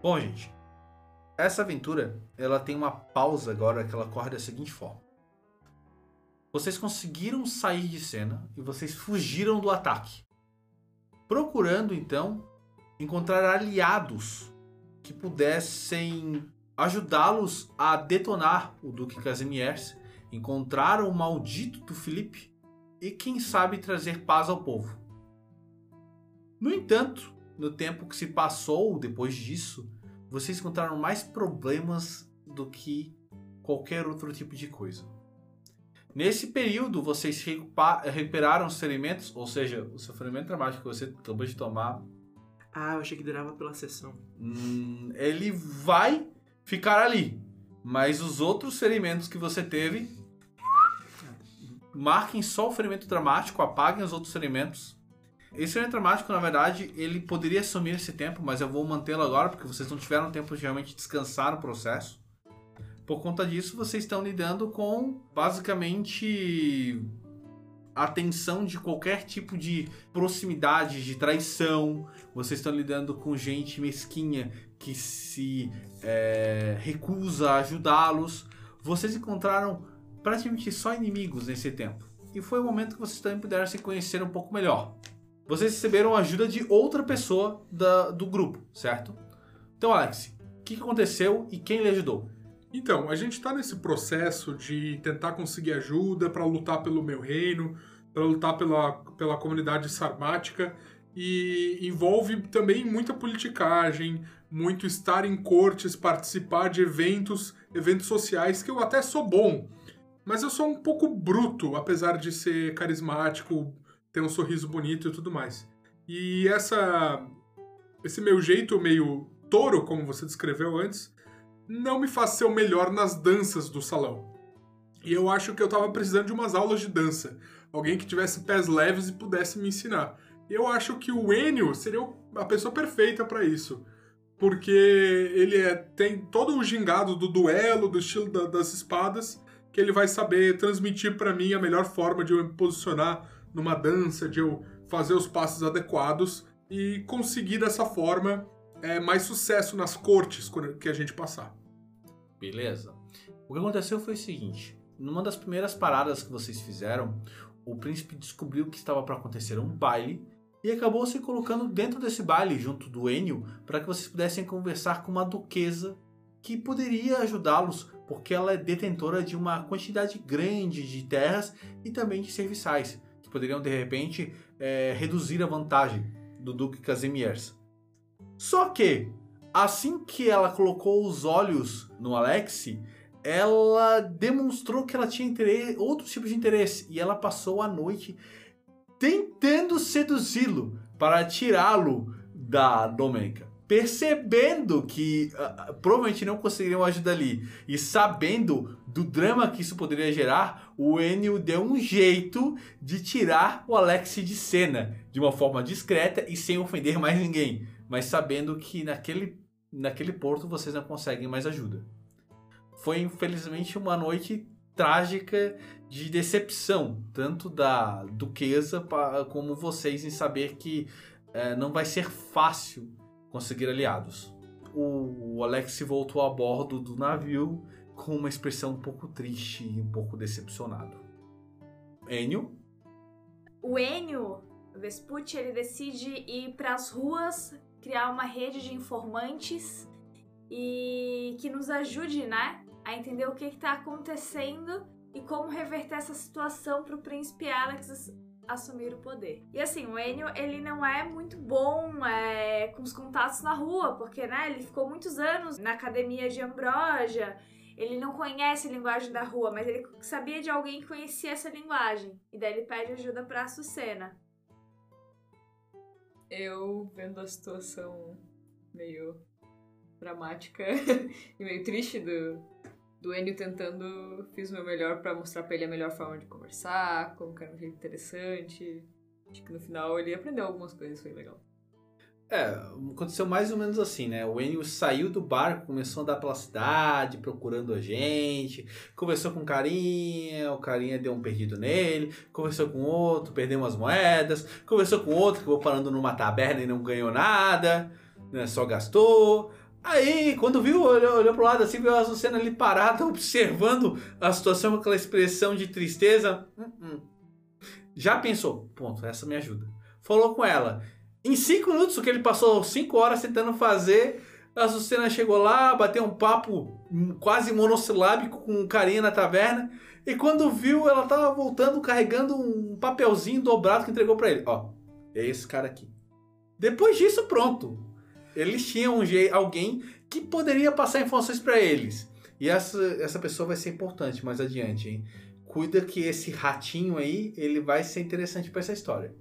Bom, gente, essa aventura ela tem uma pausa agora que ela corre da seguinte forma. Vocês conseguiram sair de cena e vocês fugiram do ataque. Procurando então encontrar aliados que pudessem ajudá-los a detonar o Duque Casimiers, encontrar o maldito do Felipe e quem sabe trazer paz ao povo. No entanto, no tempo que se passou depois disso, vocês encontraram mais problemas do que qualquer outro tipo de coisa. Nesse período, vocês recuperaram os ferimentos, ou seja, o sofrimento dramático que você acabou de tomar. Ah, eu achei que durava pela sessão. Hum, ele vai ficar ali, mas os outros ferimentos que você teve. Marquem só o ferimento dramático, apaguem os outros ferimentos esse ferimento dramático, na verdade, ele poderia sumir esse tempo, mas eu vou mantê-lo agora porque vocês não tiveram tempo de realmente descansar no processo. Por conta disso, vocês estão lidando com basicamente a tensão de qualquer tipo de proximidade, de traição. Vocês estão lidando com gente mesquinha que se é, recusa a ajudá-los. Vocês encontraram praticamente só inimigos nesse tempo. E foi o momento que vocês também puderam se conhecer um pouco melhor vocês receberam ajuda de outra pessoa da, do grupo, certo? Então, Alex, o que aconteceu e quem lhe ajudou? Então, a gente está nesse processo de tentar conseguir ajuda para lutar pelo meu reino, para lutar pela, pela comunidade sarmática e envolve também muita politicagem, muito estar em cortes, participar de eventos, eventos sociais que eu até sou bom, mas eu sou um pouco bruto, apesar de ser carismático, ter um sorriso bonito e tudo mais. E essa esse meu jeito meio touro, como você descreveu antes, não me faz ser o melhor nas danças do salão. E eu acho que eu tava precisando de umas aulas de dança. Alguém que tivesse pés leves e pudesse me ensinar. Eu acho que o Enio seria a pessoa perfeita para isso. Porque ele é, tem todo o gingado do duelo, do estilo da, das espadas, que ele vai saber transmitir para mim a melhor forma de eu me posicionar numa dança, de eu fazer os passos adequados e conseguir dessa forma é, mais sucesso nas cortes que a gente passar. Beleza. O que aconteceu foi o seguinte: numa das primeiras paradas que vocês fizeram, o príncipe descobriu que estava para acontecer um baile e acabou se colocando dentro desse baile junto do Enio para que vocês pudessem conversar com uma duquesa que poderia ajudá-los porque ela é detentora de uma quantidade grande de terras e também de serviçais poderiam de repente é, reduzir a vantagem do Duque Casimiers. Só que, assim que ela colocou os olhos no Alexi, ela demonstrou que ela tinha interesse, outros tipos de interesse e ela passou a noite tentando seduzi-lo para tirá-lo da Domênica percebendo que uh, provavelmente não conseguiriam ajuda ali e sabendo do drama que isso poderia gerar, o Enio deu um jeito de tirar o Alex de cena de uma forma discreta e sem ofender mais ninguém, mas sabendo que naquele, naquele porto vocês não conseguem mais ajuda. Foi infelizmente uma noite trágica de decepção, tanto da duquesa como vocês em saber que uh, não vai ser fácil conseguir aliados. O Alex voltou a bordo do navio com uma expressão um pouco triste e um pouco decepcionado. Enio? O Enio Vespucci ele decide ir para as ruas, criar uma rede de informantes e que nos ajude, né, a entender o que está acontecendo e como reverter essa situação para o príncipe Alex assumir o poder. E assim, o Enio, ele não é muito bom é, com os contatos na rua, porque, né, ele ficou muitos anos na academia de Ambrosia, ele não conhece a linguagem da rua, mas ele sabia de alguém que conhecia essa linguagem. E daí ele pede ajuda pra Açucena. Eu, vendo a situação meio dramática e meio triste do, do Enio tentando, fiz o meu melhor para mostrar para ele a melhor forma de conversar, como que era um jeito interessante. Acho que no final ele aprendeu algumas coisas, foi legal. É, aconteceu mais ou menos assim, né? O Enio saiu do barco, começou a andar pela cidade, procurando a gente, conversou com o carinha, o carinha deu um perdido nele, conversou com outro, perdeu umas moedas, conversou com outro que vou parando numa taberna e não ganhou nada, né? Só gastou. Aí, quando viu, olhou, olhou pro lado assim, viu a Açucena ali parada, observando a situação com aquela expressão de tristeza. Hum, hum. Já pensou, ponto, essa me ajuda. Falou com ela. Em cinco minutos, o que ele passou cinco horas tentando fazer, a Açucena chegou lá, bateu um papo hum, quase monossilábico com um carinha na taverna. E quando viu, ela tava voltando carregando um papelzinho dobrado que entregou pra ele. Ó, é esse cara aqui. Depois disso, pronto. Eles tinham um je- alguém que poderia passar informações pra eles. E essa, essa pessoa vai ser importante mais adiante, hein? Cuida que esse ratinho aí, ele vai ser interessante pra essa história.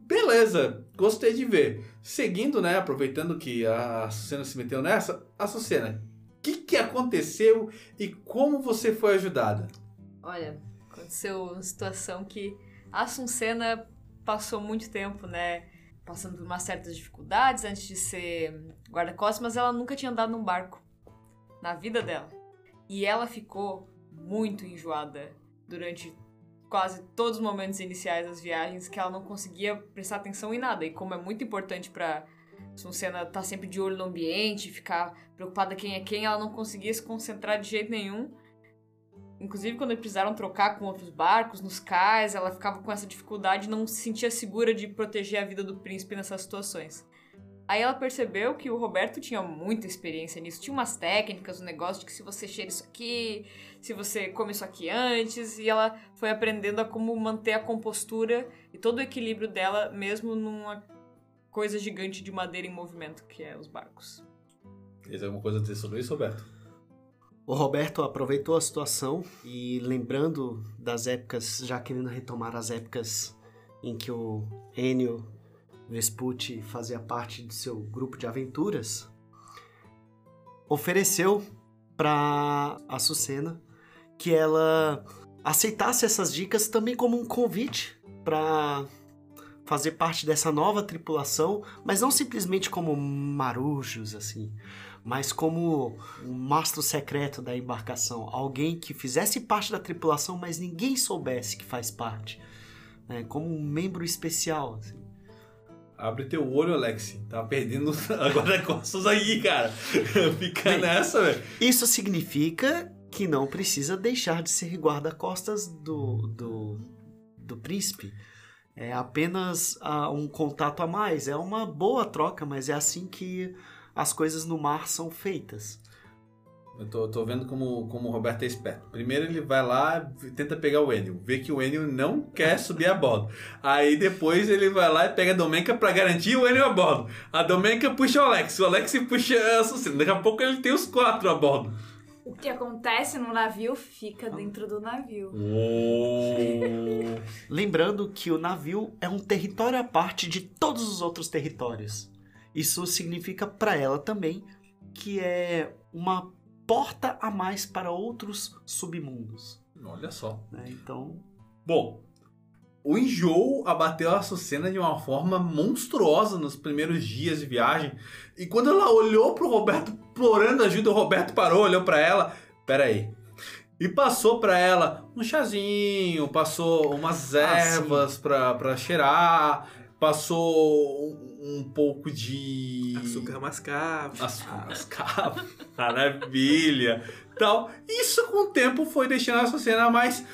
Beleza, gostei de ver. Seguindo, né, aproveitando que a Sucena se meteu nessa, a Sucena, o que, que aconteceu e como você foi ajudada? Olha, aconteceu uma situação que a Suncena passou muito tempo, né? Passando por umas certas dificuldades antes de ser guarda-costas, mas ela nunca tinha andado num barco na vida dela. E ela ficou muito enjoada durante quase todos os momentos iniciais das viagens que ela não conseguia prestar atenção em nada. E como é muito importante pra Suncena estar sempre de olho no ambiente, ficar preocupada quem é quem, ela não conseguia se concentrar de jeito nenhum. Inclusive, quando precisaram trocar com outros barcos, nos cais, ela ficava com essa dificuldade e não se sentia segura de proteger a vida do príncipe nessas situações. Aí ela percebeu que o Roberto tinha muita experiência nisso. Tinha umas técnicas, um negócio de que se você cheira isso aqui, se você come isso aqui antes, e ela foi aprendendo a como manter a compostura e todo o equilíbrio dela, mesmo numa coisa gigante de madeira em movimento, que é os barcos. Tem alguma coisa a dizer sobre isso, Roberto? O Roberto aproveitou a situação e lembrando das épocas, já querendo retomar as épocas em que o Enio Vespucci fazia parte de seu grupo de aventuras, ofereceu para a Sucena que ela aceitasse essas dicas também como um convite para fazer parte dessa nova tripulação, mas não simplesmente como marujos assim, mas como um mastro secreto da embarcação, alguém que fizesse parte da tripulação, mas ninguém soubesse que faz parte, né? como um membro especial. assim. Abre teu olho, Alex. Tá perdendo agora costas aí, cara. Fica Bem. nessa, velho. Isso significa que não precisa deixar de ser guarda-costas do, do, do príncipe. É apenas ah, um contato a mais. É uma boa troca, mas é assim que as coisas no mar são feitas. Eu tô, tô vendo como, como o Roberto é esperto. Primeiro ele vai lá e tenta pegar o Enio. Vê que o Enio não quer subir a bordo. Aí depois ele vai lá e pega a Domenka pra garantir o Enio a bordo. A Domenka puxa o Alex. O Alex puxa a Sucena. Daqui a pouco ele tem os quatro a bordo. O que acontece no navio fica Ah. dentro do navio. Lembrando que o navio é um território à parte de todos os outros territórios. Isso significa para ela também que é uma porta a mais para outros submundos. Olha só. né? Então, Bom, o enjoo abateu a Açucena de uma forma monstruosa nos primeiros dias de viagem. E quando ela olhou pro Roberto implorando ajuda, o Roberto parou, olhou pra ela. Pera aí. E passou pra ela um chazinho, passou umas ervas pra, pra cheirar, passou um, um pouco de. Açúcar mascavo. Açúcar mascavo. Maravilha. Tal. Isso com o tempo foi deixando essa cena mais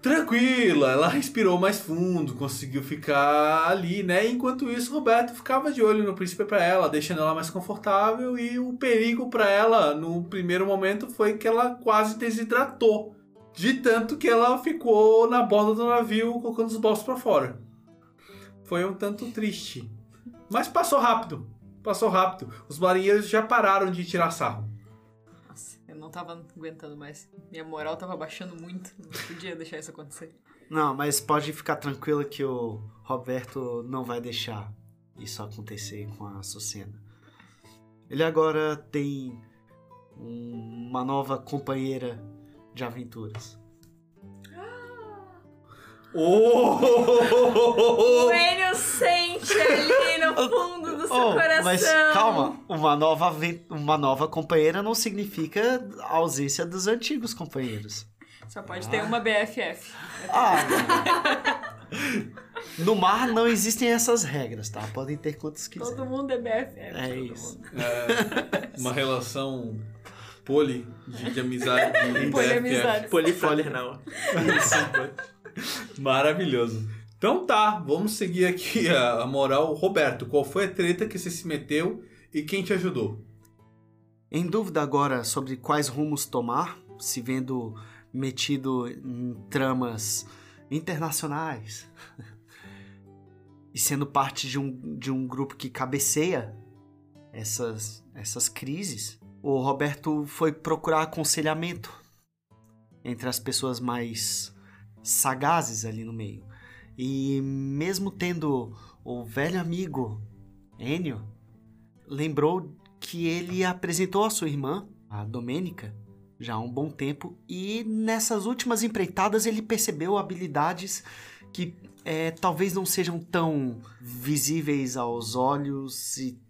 tranquila. Ela respirou mais fundo, conseguiu ficar ali, né? Enquanto isso, Roberto ficava de olho no príncipe pra ela, deixando ela mais confortável. E o perigo pra ela, no primeiro momento, foi que ela quase desidratou. De tanto que ela ficou na borda do navio, colocando os bolsos pra fora. Foi um tanto triste. Mas passou rápido. Passou rápido. Os marinheiros já pararam de tirar sarro. Nossa, eu não tava aguentando mais. Minha moral tava baixando muito. Não podia deixar isso acontecer. não, mas pode ficar tranquila que o Roberto não vai deixar isso acontecer com a Sucena. Ele agora tem um- uma nova companheira de aventuras. Oh! O Enio sente ali no fundo do seu Oh, coração. mas calma, uma nova, uma nova companheira não significa a ausência dos antigos companheiros. Só pode ter uma BFF. Ah, no mar não existem essas regras, tá? Podem ter quantos quiserem. Todo mundo é BFF. É todo isso. mundo. Uma relação poli de, de amizade. De Poliamizade. Polifraternal. Maravilhoso. Então tá, vamos seguir aqui a, moral. Roberto, qual foi a treta que você se meteu e quem te ajudou? Em dúvida agora sobre quais rumos tomar, se vendo metido em tramas internacionais e sendo parte de um, de um grupo que cabeceia essas, essas crises, o Roberto foi procurar aconselhamento entre as pessoas mais sagazes ali no meio. E mesmo tendo o velho amigo Enio, lembrou que ele apresentou a sua irmã, a Domênica, já há um bom tempo, e nessas últimas empreitadas ele percebeu habilidades que é, talvez não sejam tão visíveis aos olhos e,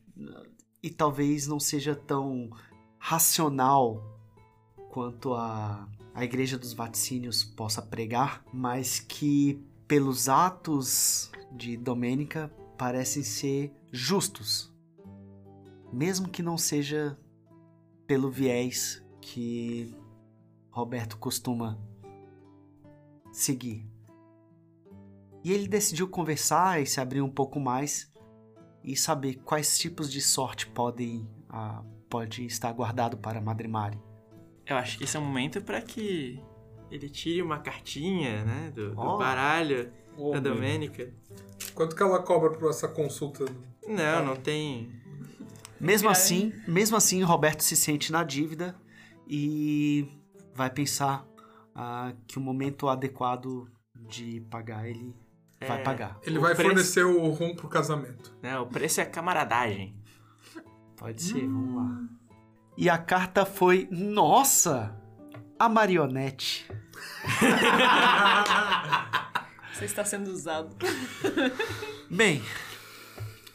e talvez não seja tão racional quanto a, a Igreja dos Vaticínios possa pregar, mas que pelos atos de Domênica parecem ser justos, mesmo que não seja pelo viés que Roberto costuma seguir. E ele decidiu conversar e se abrir um pouco mais e saber quais tipos de sorte podem ah, pode estar guardado para Madre Mari. Eu acho que esse é o momento pra que ele tire uma cartinha, né? Do, do Ó. baralho Oh, da meu. Domênica. Quanto que ela cobra por essa consulta? Não, não tem. Mesmo assim, mesmo assim, Roberto se sente na dívida e vai pensar ah, que o momento adequado de pagar ele vai É. pagar. Ele O vai preço- fornecer o rum pro casamento. Né, o preço é camaradagem. Pode ser, vamos lá. E a carta foi, nossa, a marionete. Você está sendo usado. Bem,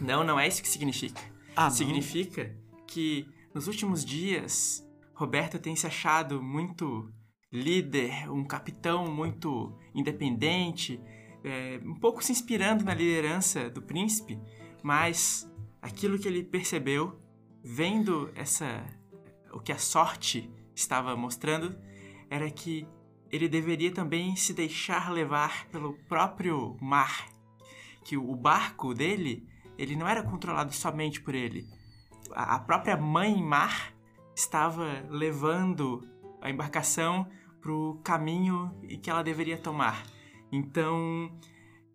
Não, não é isso que significa. ah, não. significa que nos últimos dias Roberto tem se achado muito líder, um capitão muito independente, é, um pouco se inspirando na liderança do príncipe, mas aquilo que ele percebeu, vendo essa o que a sorte estava mostrando, era que ele deveria também se deixar levar pelo próprio mar, que o barco dele ele não era controlado somente por ele. A própria mãe mar estava levando a embarcação para o caminho que ela deveria tomar. Então,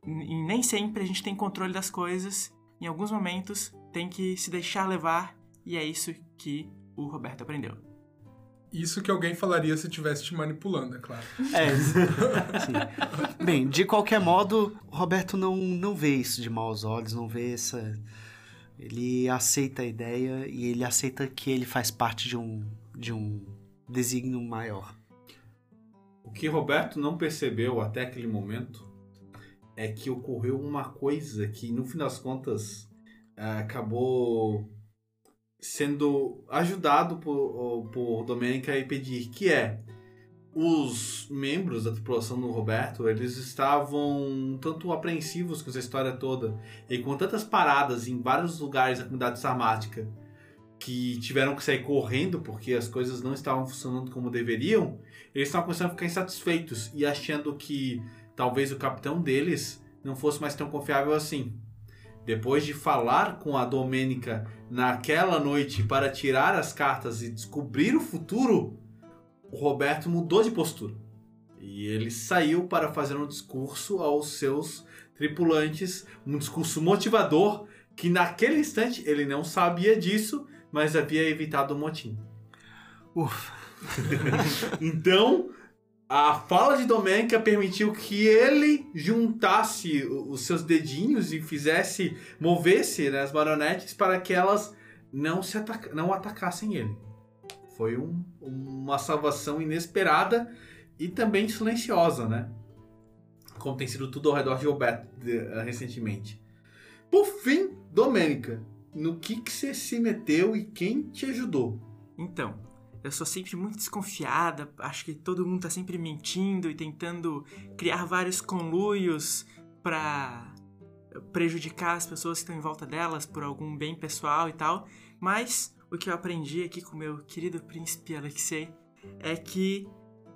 nem sempre a gente tem controle das coisas. Em alguns momentos, tem que se deixar levar e é isso que o Roberto aprendeu. Isso que alguém falaria se estivesse te manipulando, é claro. É, sim. Bem, de qualquer modo, Roberto não, não vê isso de maus olhos, não vê essa. Ele aceita a ideia e ele aceita que ele faz parte de um, de um desígnio maior. O que Roberto não percebeu até aquele momento é que ocorreu uma coisa que, no fim das contas, ah, acabou sendo ajudado por, por Domênica e pedir, que é os membros da tripulação do Roberto, eles estavam tanto apreensivos com essa história toda e com tantas paradas em vários lugares da comunidade sarmática que tiveram que sair correndo porque as coisas não estavam funcionando como deveriam, eles estavam começando a ficar insatisfeitos e achando que talvez o capitão deles não fosse mais tão confiável assim. Depois de falar com a Domênica naquela noite para tirar as cartas e descobrir o futuro, o Roberto mudou de postura. E ele saiu para fazer um discurso aos seus tripulantes, um discurso motivador que naquele instante ele não sabia disso, mas havia evitado o motim. Ufa. Então, a fala de Domênica permitiu que ele juntasse os seus dedinhos e fizesse, movesse né, as marionetes para que elas não, se ataca- não atacassem ele. Foi um- uma salvação inesperada e também silenciosa, né? Como tem sido tudo ao redor de Roberto de- eh, recentemente. Por fim, Domênica, no que, que você se meteu e quem te ajudou? Então, eu sou sempre muito desconfiada, acho que todo mundo tá sempre mentindo e tentando criar vários conluios pra prejudicar as pessoas que estão em volta delas por algum bem pessoal e tal. Mas o que eu aprendi aqui com meu querido príncipe Alexei é que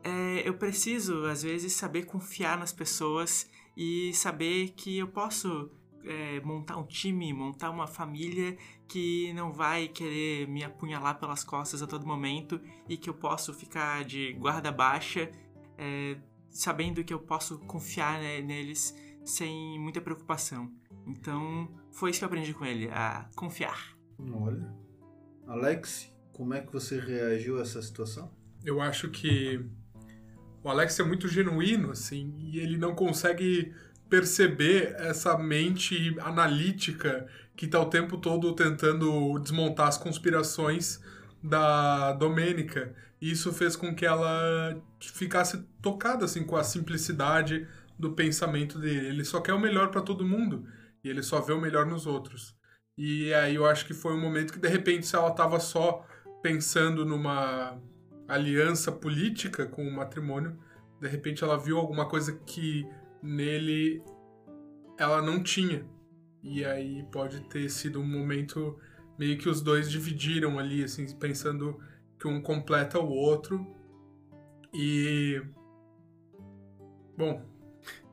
é, eu preciso, às vezes, saber confiar nas pessoas e saber que eu posso é, montar um time, montar uma família que não vai querer me apunhalar pelas costas a todo momento e que eu posso ficar de guarda baixa, é, sabendo que eu posso confiar né, neles sem muita preocupação. Então, foi isso que eu aprendi com ele, a confiar. Olha. Alex, como é que você reagiu a essa situação? Eu acho que o Alex é muito genuíno, assim, e ele não consegue perceber essa mente analítica que tá o tempo todo tentando desmontar as conspirações da Domênica. E isso fez com que ela ficasse tocada assim com a simplicidade do pensamento dele. Ele só quer o melhor para todo mundo e ele só vê o melhor nos outros. E aí eu acho que foi um momento que de repente se ela tava só pensando numa aliança política com o matrimônio, de repente ela viu alguma coisa que nele ela não tinha. E aí pode ter sido um momento meio que os dois dividiram ali, assim, pensando que um completa o outro. E. Bom.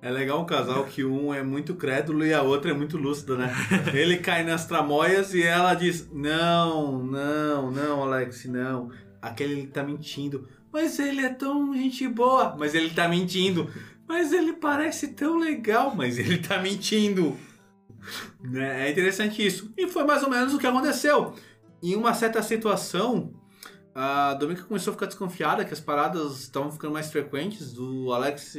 É legal um casal que um é muito crédulo e a outra é muito lúcida, né? Ele cai nas tramóias e ela diz: Não, não, não, Alex, não. Aquele ele tá mentindo. Mas ele é tão gente boa. Mas ele tá mentindo. Mas ele parece tão legal. Mas ele tá mentindo. Né? É interessante isso. E foi mais ou menos o que aconteceu. Em uma certa situação, a Dominica começou a ficar desconfiada que as paradas estavam ficando mais frequentes do Alex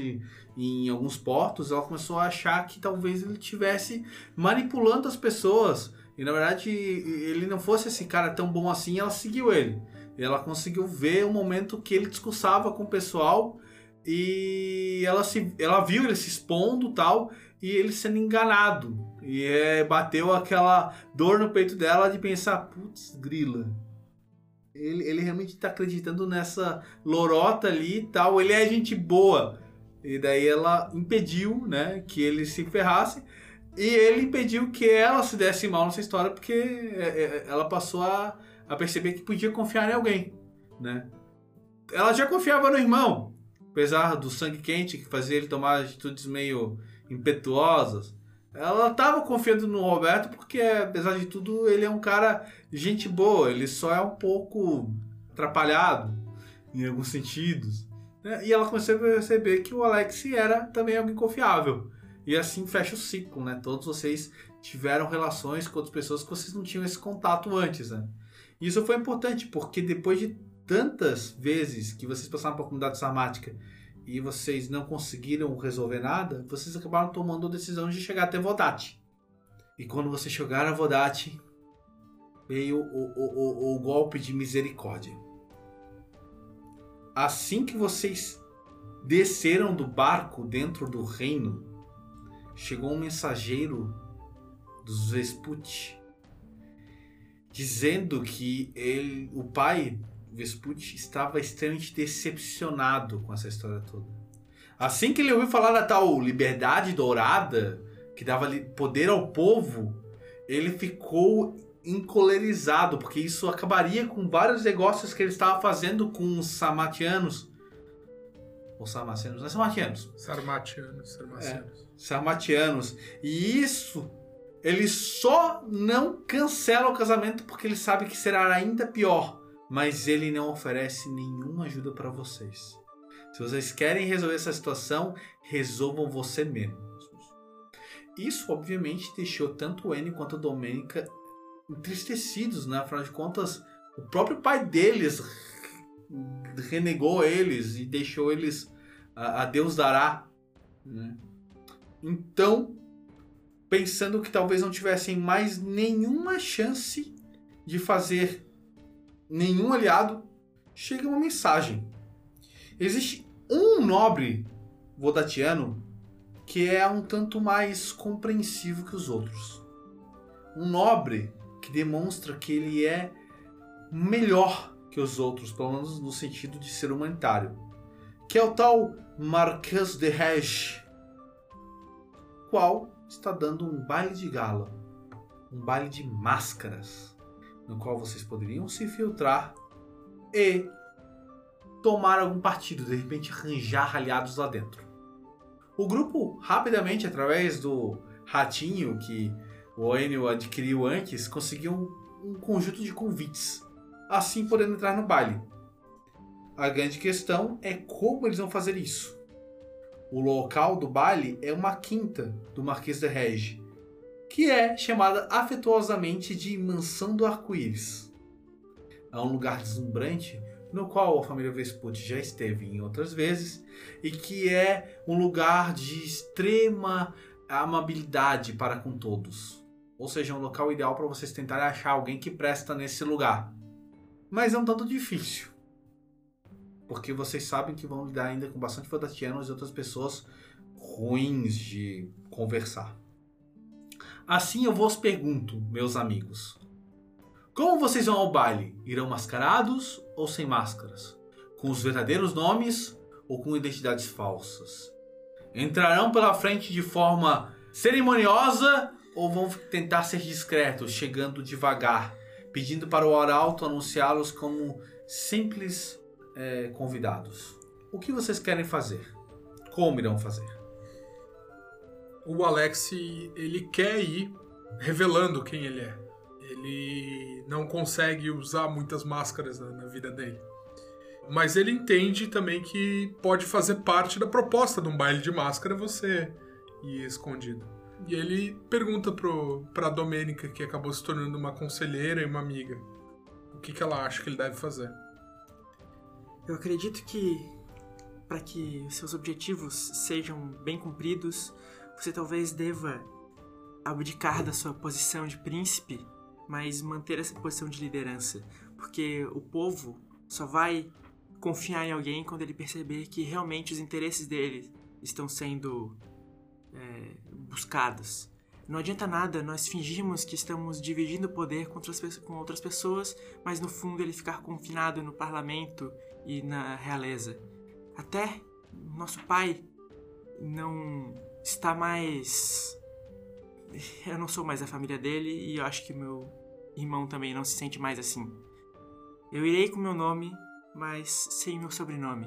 em alguns portos. Ela começou a achar que talvez ele estivesse manipulando as pessoas. E na verdade ele não fosse esse cara tão bom assim. Ela seguiu ele. Ela conseguiu ver o momento que ele discursava com o pessoal e ela, se, ela viu ele se expondo tal e ele sendo enganado. E é, bateu aquela dor no peito dela de pensar, putz, grila. Ele, ele realmente está acreditando nessa lorota ali e tal. Ele é gente boa. E daí ela impediu, né, que ele se ferrasse. E ele impediu que ela se desse mal nessa história porque é, é, ela passou a, a perceber que podia confiar em alguém, né? Ela já confiava no irmão, apesar do sangue quente que fazia ele tomar atitudes meio impetuosas. Ela estava confiando no Roberto porque, apesar de tudo, ele é um cara gente boa. Ele só é um pouco atrapalhado em alguns sentidos. Né? E ela começou a perceber que o Alex era também alguém confiável. E assim fecha o ciclo, né? Todos vocês tiveram relações com outras pessoas que vocês não tinham esse contato antes, né? Isso foi importante porque depois de tantas vezes que vocês passaram por comunidade sarmática e vocês não conseguiram resolver nada, vocês acabaram tomando a decisão de chegar até Vodate. E quando vocês chegaram a Vodate, veio o, o, o, o golpe de misericórdia. Assim que vocês desceram do barco dentro do reino, chegou um mensageiro dos Vespucci dizendo que ele, o pai Vespucci estava extremamente decepcionado com essa história toda. Assim que ele ouviu falar da tal liberdade dourada, que dava poder ao povo, ele ficou encolerizado, porque isso acabaria com vários negócios que ele estava fazendo com os samatianos. Ou sarmacianos, não é samatianos. Sarmatianos, sarmacianos. É, sarmatianos. E isso ele só não cancela o casamento porque ele sabe que será ainda pior mas ele não oferece nenhuma ajuda para vocês. Se vocês querem resolver essa situação, resolvam você mesmos. Isso, obviamente, deixou tanto o Enio quanto a Domênica entristecidos, né? Afinal de contas, o próprio pai deles renegou eles e deixou eles a, a Deus dará. Né? Então, pensando que talvez não tivessem mais nenhuma chance de fazer nenhum aliado, chega uma mensagem. Existe um nobre vodatiano que é um tanto mais compreensivo que os outros. Um nobre que demonstra que ele é melhor que os outros, pelo menos no sentido de ser humanitário. Que é o tal Marquês de Rege, qual está dando um baile de gala, um baile de máscaras no qual vocês poderiam se filtrar e tomar algum partido, de repente arranjar aliados lá dentro. O grupo, rapidamente, através do ratinho que o Enio adquiriu antes, conseguiu um, um conjunto de convites, assim podendo entrar no baile. A grande questão é como eles vão fazer isso. O local do baile é uma quinta do Marquês de Rege, que é chamada afetuosamente de Mansão do Arco-Íris. É um lugar deslumbrante no qual a família Vespucci já esteve em outras vezes e que é um lugar de extrema amabilidade para com todos. Ou seja, um local ideal para vocês tentarem achar alguém que presta nesse lugar. Mas é um tanto difícil. Porque vocês sabem que vão lidar ainda com bastante fantatianos e outras pessoas ruins de conversar. Assim eu vos pergunto, meus amigos. Como vocês vão ao baile? Irão mascarados ou sem máscaras? Com os verdadeiros nomes ou com identidades falsas? Entrarão pela frente de forma cerimoniosa ou vão tentar ser discretos, chegando devagar, pedindo para o arauto anunciá-los como simples é, convidados? O que vocês querem fazer? Como irão fazer? O Alex, ele quer ir revelando quem ele é. Ele não consegue usar muitas máscaras na, na vida dele. Mas ele entende também que pode fazer parte da proposta de um baile de máscara você ir escondido. E ele pergunta pro, pra Domênica, que acabou se tornando uma conselheira e uma amiga, o que, que ela acha que ele deve fazer. Eu acredito que para que seus objetivos sejam bem cumpridos, você talvez deva abdicar da sua posição de príncipe, mas manter essa posição de liderança, porque o povo só vai confiar em alguém quando ele perceber que realmente os interesses dele estão sendo é, buscados. Não adianta nada nós fingirmos que estamos dividindo o poder com outras, com outras pessoas, mas no fundo ele ficar confinado no parlamento e na realeza. Até nosso pai não está mais. Eu não sou mais a família dele e eu acho que meu irmão também não se sente mais assim. Eu irei com meu nome, mas sem meu sobrenome.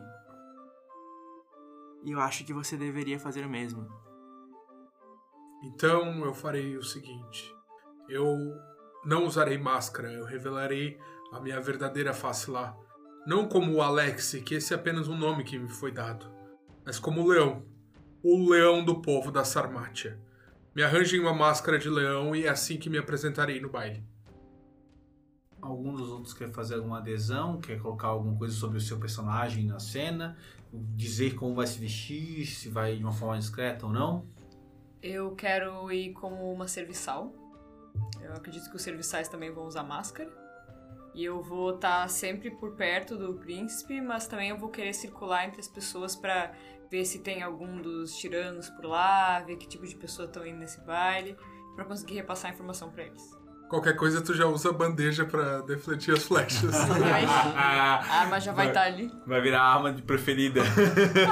E eu acho que você deveria fazer o mesmo. Então eu farei o seguinte: eu não usarei máscara, eu revelarei a minha verdadeira face lá. Não como o Alex, que esse é apenas um nome que me foi dado, mas como o leão. O leão do povo da Sarmátia. Me arranjem uma máscara de leão e é assim que me apresentarei no baile. Algum dos outros quer fazer alguma adesão, quer colocar alguma coisa sobre o seu personagem na cena, dizer como vai se vestir, se vai de uma forma discreta ou não. Eu quero ir como uma serviçal. Eu acredito que os serviçais também vão usar máscara. E eu vou estar sempre por perto do príncipe, mas também eu vou querer circular entre as pessoas para ver se tem algum dos tiranos por lá, ver que tipo de pessoa estão indo nesse baile, para conseguir repassar a informação para eles. Qualquer coisa tu já usa a bandeja pra defletir as flechas. a arma já vai estar tá ali. Vai virar a arma de preferida.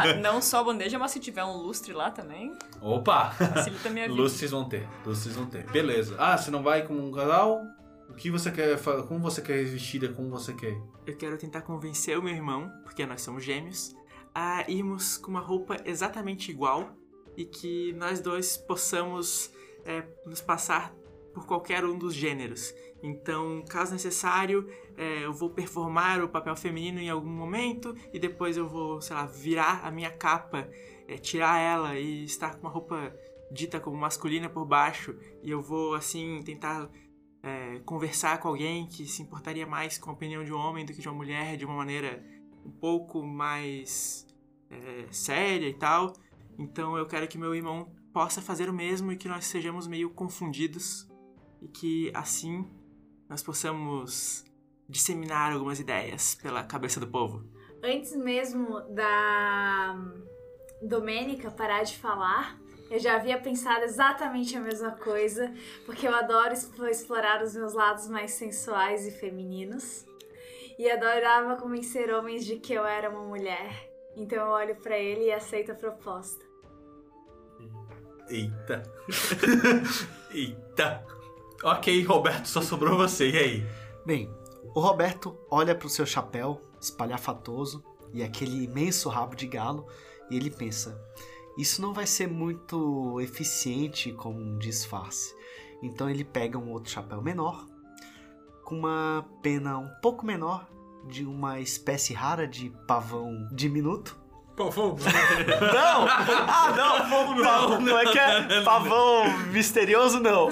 Ah, não só a bandeja, mas se tiver um lustre lá também. Opa! Facilita a minha vida. Lustres vão ter, lustres vão ter. Beleza. Ah, você não vai com um casal? O que você quer Como você quer ir vestida? Como você quer? Eu quero tentar convencer o meu irmão, porque nós somos gêmeos, a irmos com uma roupa exatamente igual e que nós dois possamos é, nos passar por qualquer um dos gêneros. Então, caso necessário, é, eu vou performar o papel feminino em algum momento e depois eu vou, sei lá, virar a minha capa, é, tirar ela e estar com uma roupa dita como masculina por baixo e eu vou, assim, tentar é, conversar com alguém que se importaria mais com a opinião de um homem do que de uma mulher de uma maneira um pouco mais é, séria e tal. Então eu quero que meu irmão possa fazer o mesmo e que nós sejamos meio confundidos e que assim nós possamos disseminar algumas ideias pela cabeça do povo. Antes mesmo da Domênica parar de falar, eu já havia pensado exatamente a mesma coisa, porque eu adoro explorar os meus lados mais sensuais e femininos. E adorava convencer homens de que eu era uma mulher. Então eu olho pra ele e aceito a proposta. Eita. Eita. Ok, Roberto, só sobrou você. E aí? Bem, o Roberto olha pro seu chapéu espalhafatoso e aquele imenso rabo de galo e ele pensa: isso não vai ser muito eficiente como um disfarce. Então ele pega um outro chapéu menor, com uma pena um pouco menor, de uma espécie rara de pavão diminuto. Pavão, Não! Ah, não! Não, não é que é pavão misterioso, não.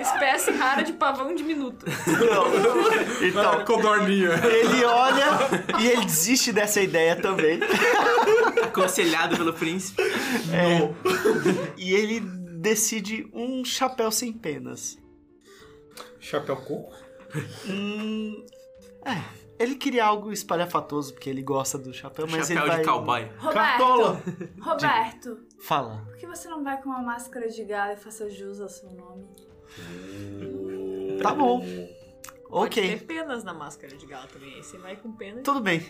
Espécie rara de pavão diminuto. Não. Então, codorninha. ele olha e ele desiste dessa ideia também. Aconselhado pelo príncipe. É, e ele decide um chapéu sem penas. Chapéu coco? Hum, é, ele queria algo espalhafatoso porque ele gosta do chapéu, mas Chapéu ele vai... de cowboy. Cartola! Roberto, Roberto, Fala. por que você não vai com uma máscara de galo e faça jus ao seu nome? Tá bom. Pode Ok. ter penas na máscara de galo também. Aí você vai com pena. Tudo bem.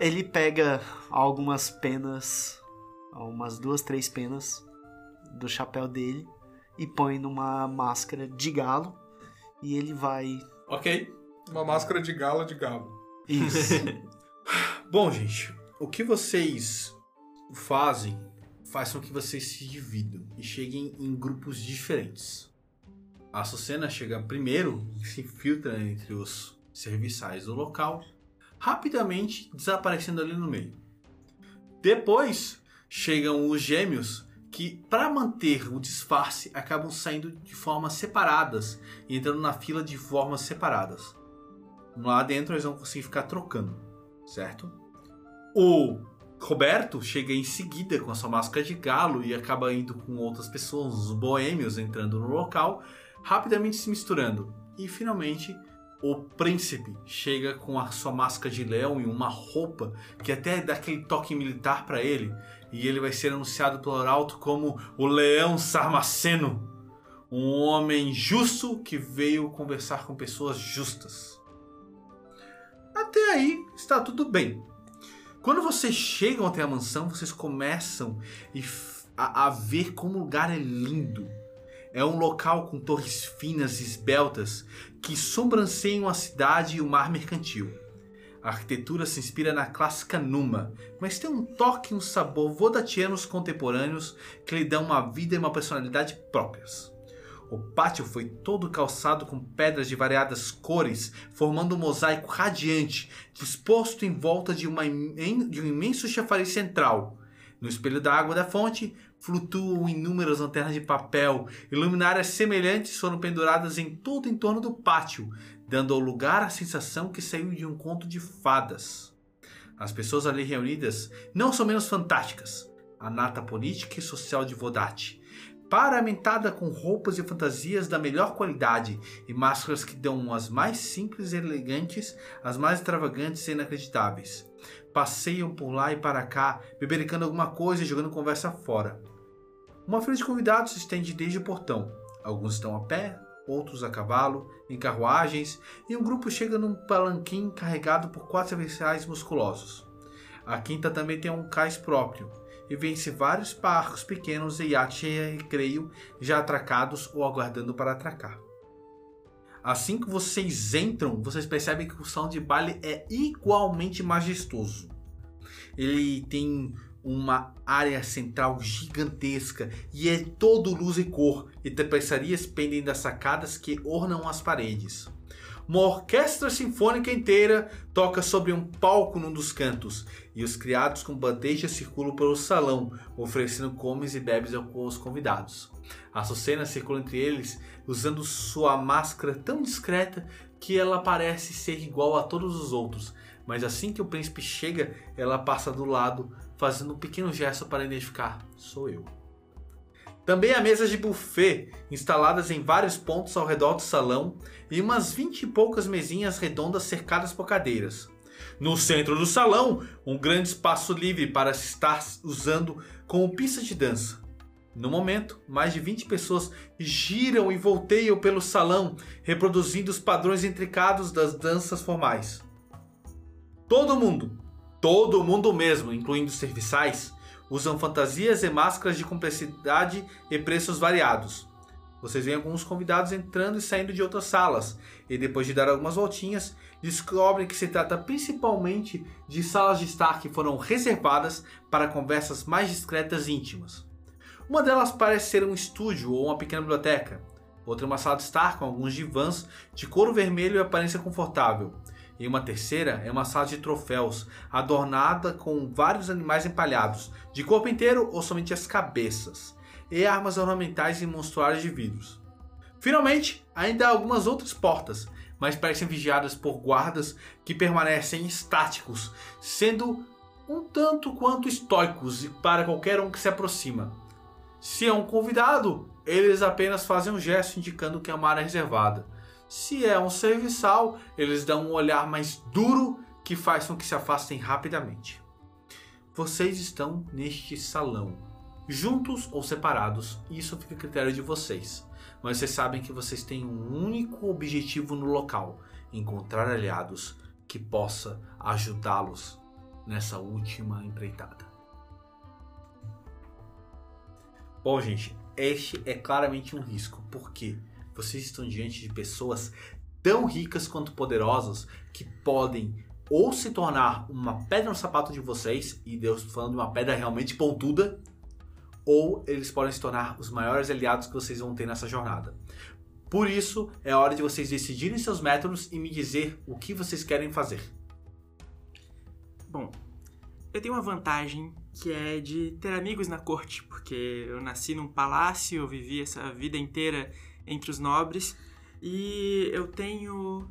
Ele pega algumas penas, umas duas, três penas do chapéu dele e põe numa máscara de galo e ele vai. Ok. Uma máscara de gala de galo. Isso. Bom, gente, o que vocês fazem faz com que vocês se dividam e cheguem em grupos diferentes. A Sucena chega primeiro, se infiltra entre os serviçais do local, rapidamente desaparecendo ali no meio. Depois chegam os gêmeos que, para manter o disfarce, acabam saindo de formas separadas e entrando na fila de formas separadas. Lá dentro eles vão conseguir ficar trocando, certo? O Roberto chega em seguida com a sua máscara de galo e acaba indo com outras pessoas, os boêmios entrando no local, rapidamente se misturando. E finalmente o príncipe chega com a sua máscara de leão e uma roupa que até dá aquele toque militar para ele, e ele vai ser anunciado pelo Arauto como o Leão Sarmaceno, um homem justo que veio conversar com pessoas justas. Até aí está tudo bem. Quando vocês chegam até a mansão, vocês começam a ver como o lugar é lindo. É um local com torres finas e esbeltas que sobranceiam a cidade e o mar mercantil. A arquitetura se inspira na clássica Numa, mas tem um toque e um sabor vodatianos contemporâneos que lhe dão uma vida e uma personalidade próprias. O pátio foi todo calçado com pedras de variadas cores, formando um mosaico radiante, disposto em volta de, de um imenso chafariz central. No espelho da água da fonte flutuam inúmeras lanternas de papel, e luminárias semelhantes foram penduradas em todo o entorno do pátio, dando ao lugar a sensação que saiu de um conto de fadas. As pessoas ali reunidas não são menos fantásticas. A nata política e social de Vodate, paramentada com roupas e fantasias da melhor qualidade e máscaras que dão as mais simples e elegantes às mais extravagantes e inacreditáveis. Passeiam por lá e para cá, bebericando alguma coisa e jogando conversa fora. Uma fila de convidados se estende desde o portão. Alguns estão a pé, outros a cavalo, em carruagens, e um grupo chega num palanquim carregado por quatro serviçais musculosos. A quinta também tem um cais próprio, e vence vários barcos pequenos e iates e recreio já atracados ou aguardando para atracar. Assim que vocês entram, vocês percebem que o salão de baile é igualmente majestoso. Ele tem uma área central gigantesca e é todo luz e cor, e tapeçarias pendem das sacadas que ornam as paredes. Uma orquestra sinfônica inteira toca sobre um palco num dos cantos, e os criados com bandejas circulam pelo salão, oferecendo comes e bebes aos convidados. A Sucena circula entre eles, usando sua máscara tão discreta que ela parece ser igual a todos os outros, mas assim que o príncipe chega, ela passa do lado, fazendo um pequeno gesto para identificar: sou eu. Também há mesas de buffet instaladas em vários pontos ao redor do salão e umas vinte e poucas mesinhas redondas cercadas por cadeiras. No centro do salão, um grande espaço livre para se estar usando como pista de dança. No momento, mais de 20 pessoas giram e volteiam pelo salão, reproduzindo os padrões intricados das danças formais. Todo mundo, todo mundo mesmo, incluindo os serviçais, usam fantasias e máscaras de complexidade e preços variados. vocês veem alguns convidados entrando e saindo de outras salas, e depois de dar algumas voltinhas, descobrem que se trata principalmente de salas de estar que foram reservadas para conversas mais discretas e íntimas. Uma delas parece ser um estúdio ou uma pequena biblioteca, outra uma sala de estar com alguns divãs de couro vermelho e aparência confortável. E uma terceira é uma sala de troféus, adornada com vários animais empalhados, de corpo inteiro ou somente as cabeças, e armas ornamentais e monstruários de vidros. Finalmente, ainda há algumas outras portas, mas parecem vigiadas por guardas que permanecem estáticos, sendo um tanto quanto estoicos para qualquer um que se aproxima. Se é um convidado, eles apenas fazem um gesto indicando que é uma área reservada. Se é um serviçal, eles dão um olhar mais duro que faz com que se afastem rapidamente. Vocês estão neste salão, juntos ou separados, isso fica a critério de vocês. Mas vocês sabem que vocês têm um único objetivo no local: encontrar aliados que possa ajudá-los nessa última empreitada. Bom, gente, este é claramente um risco, porque vocês estão diante de pessoas tão ricas quanto poderosas que podem ou se tornar uma pedra no sapato de vocês, e Deus falando de uma pedra realmente pontuda, ou eles podem se tornar os maiores aliados que vocês vão ter nessa jornada. Por isso, é hora de vocês decidirem seus métodos e me dizer o que vocês querem fazer. Bom, eu tenho uma vantagem que é de ter amigos na corte, porque eu nasci num palácio, eu vivi essa vida inteira entre os nobres e eu tenho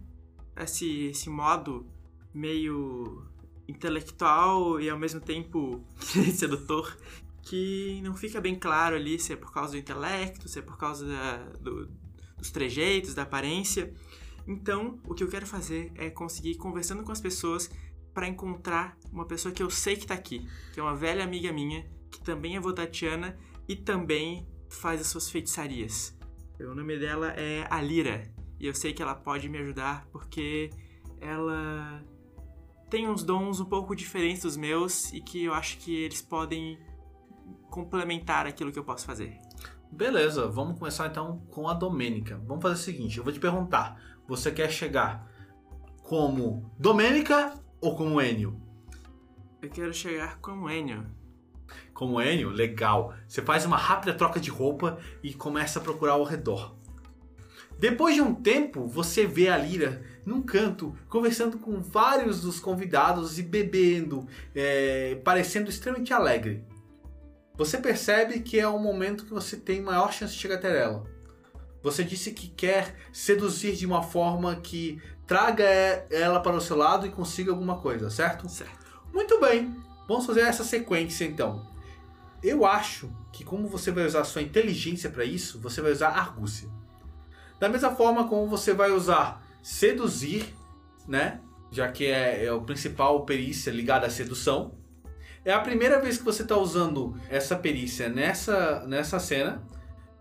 esse, esse modo meio intelectual e ao mesmo tempo sedutor que não fica bem claro ali se é por causa do intelecto, se é por causa da, do, dos trejeitos, da aparência. Então, o que eu quero fazer é conseguir conversando com as pessoas para encontrar uma pessoa que eu sei que tá aqui, que é uma velha amiga minha, que também é votatiana e também faz as suas feitiçarias. O nome dela é Alira, e eu sei que ela pode me ajudar porque ela tem uns dons um pouco diferentes dos meus e que eu acho que eles podem complementar aquilo que eu posso fazer. Beleza, vamos começar então com a Domênica. Vamos fazer o seguinte, eu vou te perguntar, você quer chegar como Domênica ou como Enio? Eu quero chegar como Enio. Como Enio? Legal. Você faz uma rápida troca de roupa e começa a procurar ao redor. Depois de um tempo, você vê a Lira num canto, conversando com vários dos convidados e bebendo, é, parecendo extremamente alegre. Você percebe que é o momento que você tem maior chance de chegar até ela. Você disse que quer seduzir de uma forma que traga ela para o seu lado e consiga alguma coisa, certo? Certo. Muito bem. Vamos fazer essa sequência então. Eu acho que como você vai usar sua inteligência para isso, você vai usar argúcia. Da mesma forma como você vai usar seduzir, né? Já que é, é o principal perícia ligada à sedução. É a primeira vez que você está usando essa perícia nessa, nessa cena.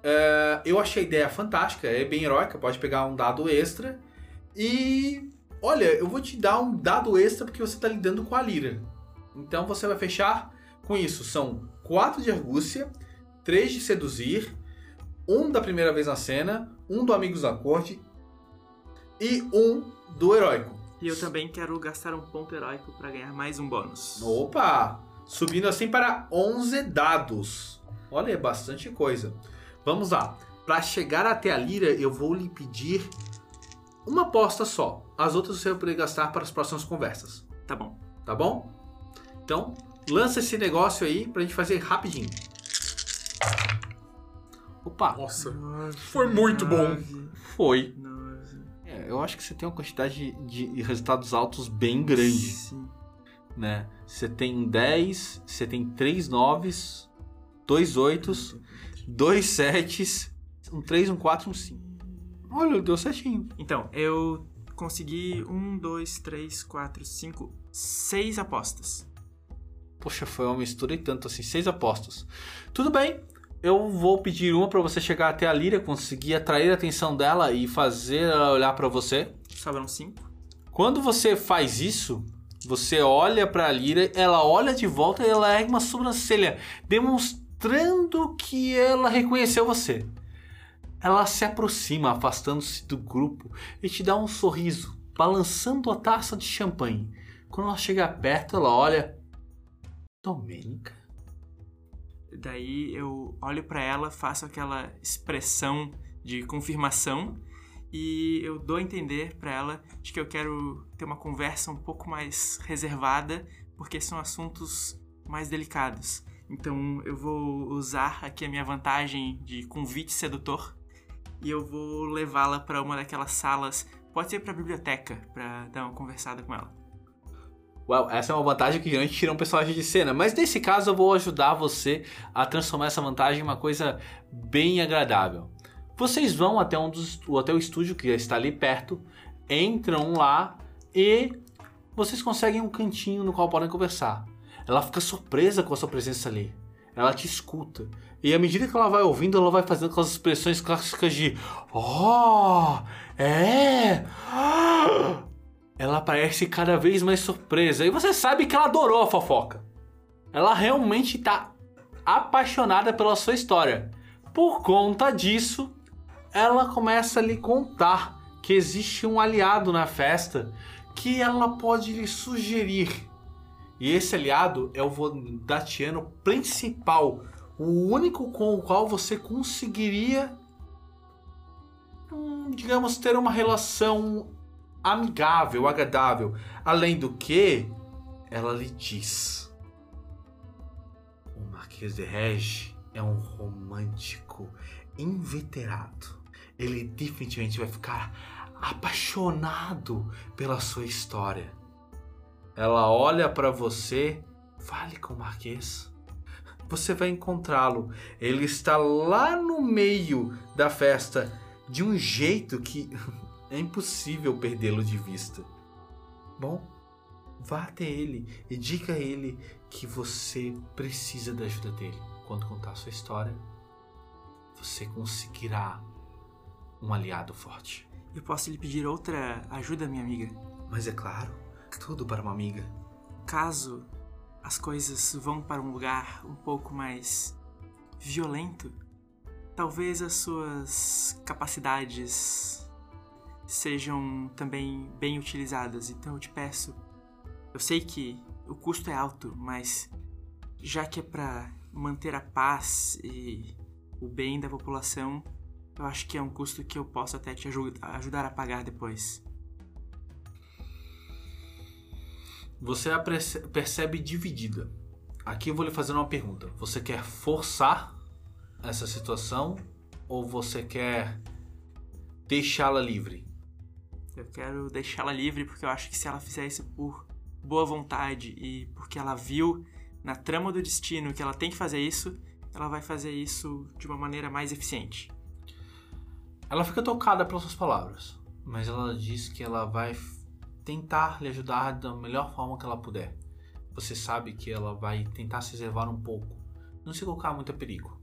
É, eu achei a ideia fantástica, é bem heróica, pode pegar um dado extra. E olha, eu vou te dar um dado extra porque você está lidando com a Lira. Então você vai fechar com isso. São 4 de argúcia, 3 de seduzir, um da primeira vez na cena, um do Amigos da Corte e um do heróico. E eu também quero gastar um ponto heróico para ganhar mais um bônus. Opa! Subindo assim para 11 dados. Olha, é bastante coisa. Vamos lá. Para chegar até a Lira, eu vou lhe pedir uma aposta só. As outras você vai poder gastar para as próximas conversas. Tá bom. Tá bom? Então, lança esse negócio aí pra gente fazer rapidinho. Opa! Nossa, foi muito bom. Foi. É, eu acho que você tem uma quantidade de, de resultados altos bem grande, Sim. né? Você tem 10, você tem 3 noves, 2 oitos, 2 setes, um 3, um 4, um 5. Olha, deu certinho. Então, eu consegui um, dois, três, quatro, cinco, seis apostas. Poxa, foi uma mistura e tanto assim, seis apostas. Tudo bem, eu vou pedir uma pra você chegar até a Líria, conseguir atrair a atenção dela e fazer ela olhar pra você. Sobram cinco. Quando você faz isso, você olha pra Líria, ela olha de volta e ela ergue uma sobrancelha, demonstrando que ela reconheceu você. ela se aproxima, afastando-se do grupo e te dá um sorriso, balançando a taça de champanhe. Quando ela chega perto, ela olha. Domênica? Daí eu olho pra ela, faço aquela expressão de confirmação e eu dou a entender pra ela de que eu quero ter uma conversa um pouco mais reservada, porque são assuntos mais delicados. Então eu vou usar aqui a minha vantagem de convite sedutor e eu vou levá-la pra uma daquelas salas, pode ser pra biblioteca, pra dar uma conversada com ela. Uau, essa é uma vantagem que geralmente tira um personagem de cena. Mas nesse caso eu vou ajudar você a transformar essa vantagem em uma coisa bem agradável. Vocês vão até, um dos, até o estúdio que está ali perto, entram lá e vocês conseguem um cantinho no qual podem conversar. Ela fica surpresa com a sua presença ali. Ela te escuta. E à medida que ela vai ouvindo, ela vai fazendo aquelas expressões clássicas de Oh, é! Ah! Ela parece cada vez mais surpresa. E você sabe que ela adorou a fofoca. Ela realmente está apaixonada pela sua história. Por conta disso, ela começa a lhe contar que existe um aliado na festa que ela pode lhe sugerir. E esse aliado é o Vodatiano principal, o único com o qual você conseguiria, hum, digamos, ter uma relação amigável, agradável. Além do que, ela lhe diz: O Marquês de Rege é um romântico inveterado. Ele definitivamente vai ficar apaixonado pela sua história. Ela olha para você, fale com o Marquês. Você vai encontrá-lo. Ele está lá no meio da festa de um jeito que é impossível perdê-lo de vista. Bom, vá até ele e diga a ele que você precisa da ajuda dele. Quando contar sua história, você conseguirá um aliado forte. Eu posso lhe pedir outra ajuda, minha amiga? Mas é claro, tudo para uma amiga. Caso as coisas vão para um lugar um pouco mais violento, talvez as suas capacidades sejam também bem utilizadas. Então eu te peço, eu sei que o custo é alto, mas já que é para manter a paz e o bem da população, eu acho que é um custo que eu posso até te ajudar a pagar depois. Você a percebe dividida. Aqui eu vou lhe fazer uma pergunta. Você quer forçar essa situação ou você quer deixá-la livre? Eu quero deixá-la livre porque eu acho que se ela fizer isso por boa vontade e porque ela viu na trama do destino que ela tem que fazer isso, ela vai fazer isso de uma maneira mais eficiente. Ela fica tocada pelas suas palavras, mas ela diz que ela vai tentar lhe ajudar da melhor forma que ela puder. Você sabe que ela vai tentar se reservar um pouco, não se colocar muito a perigo.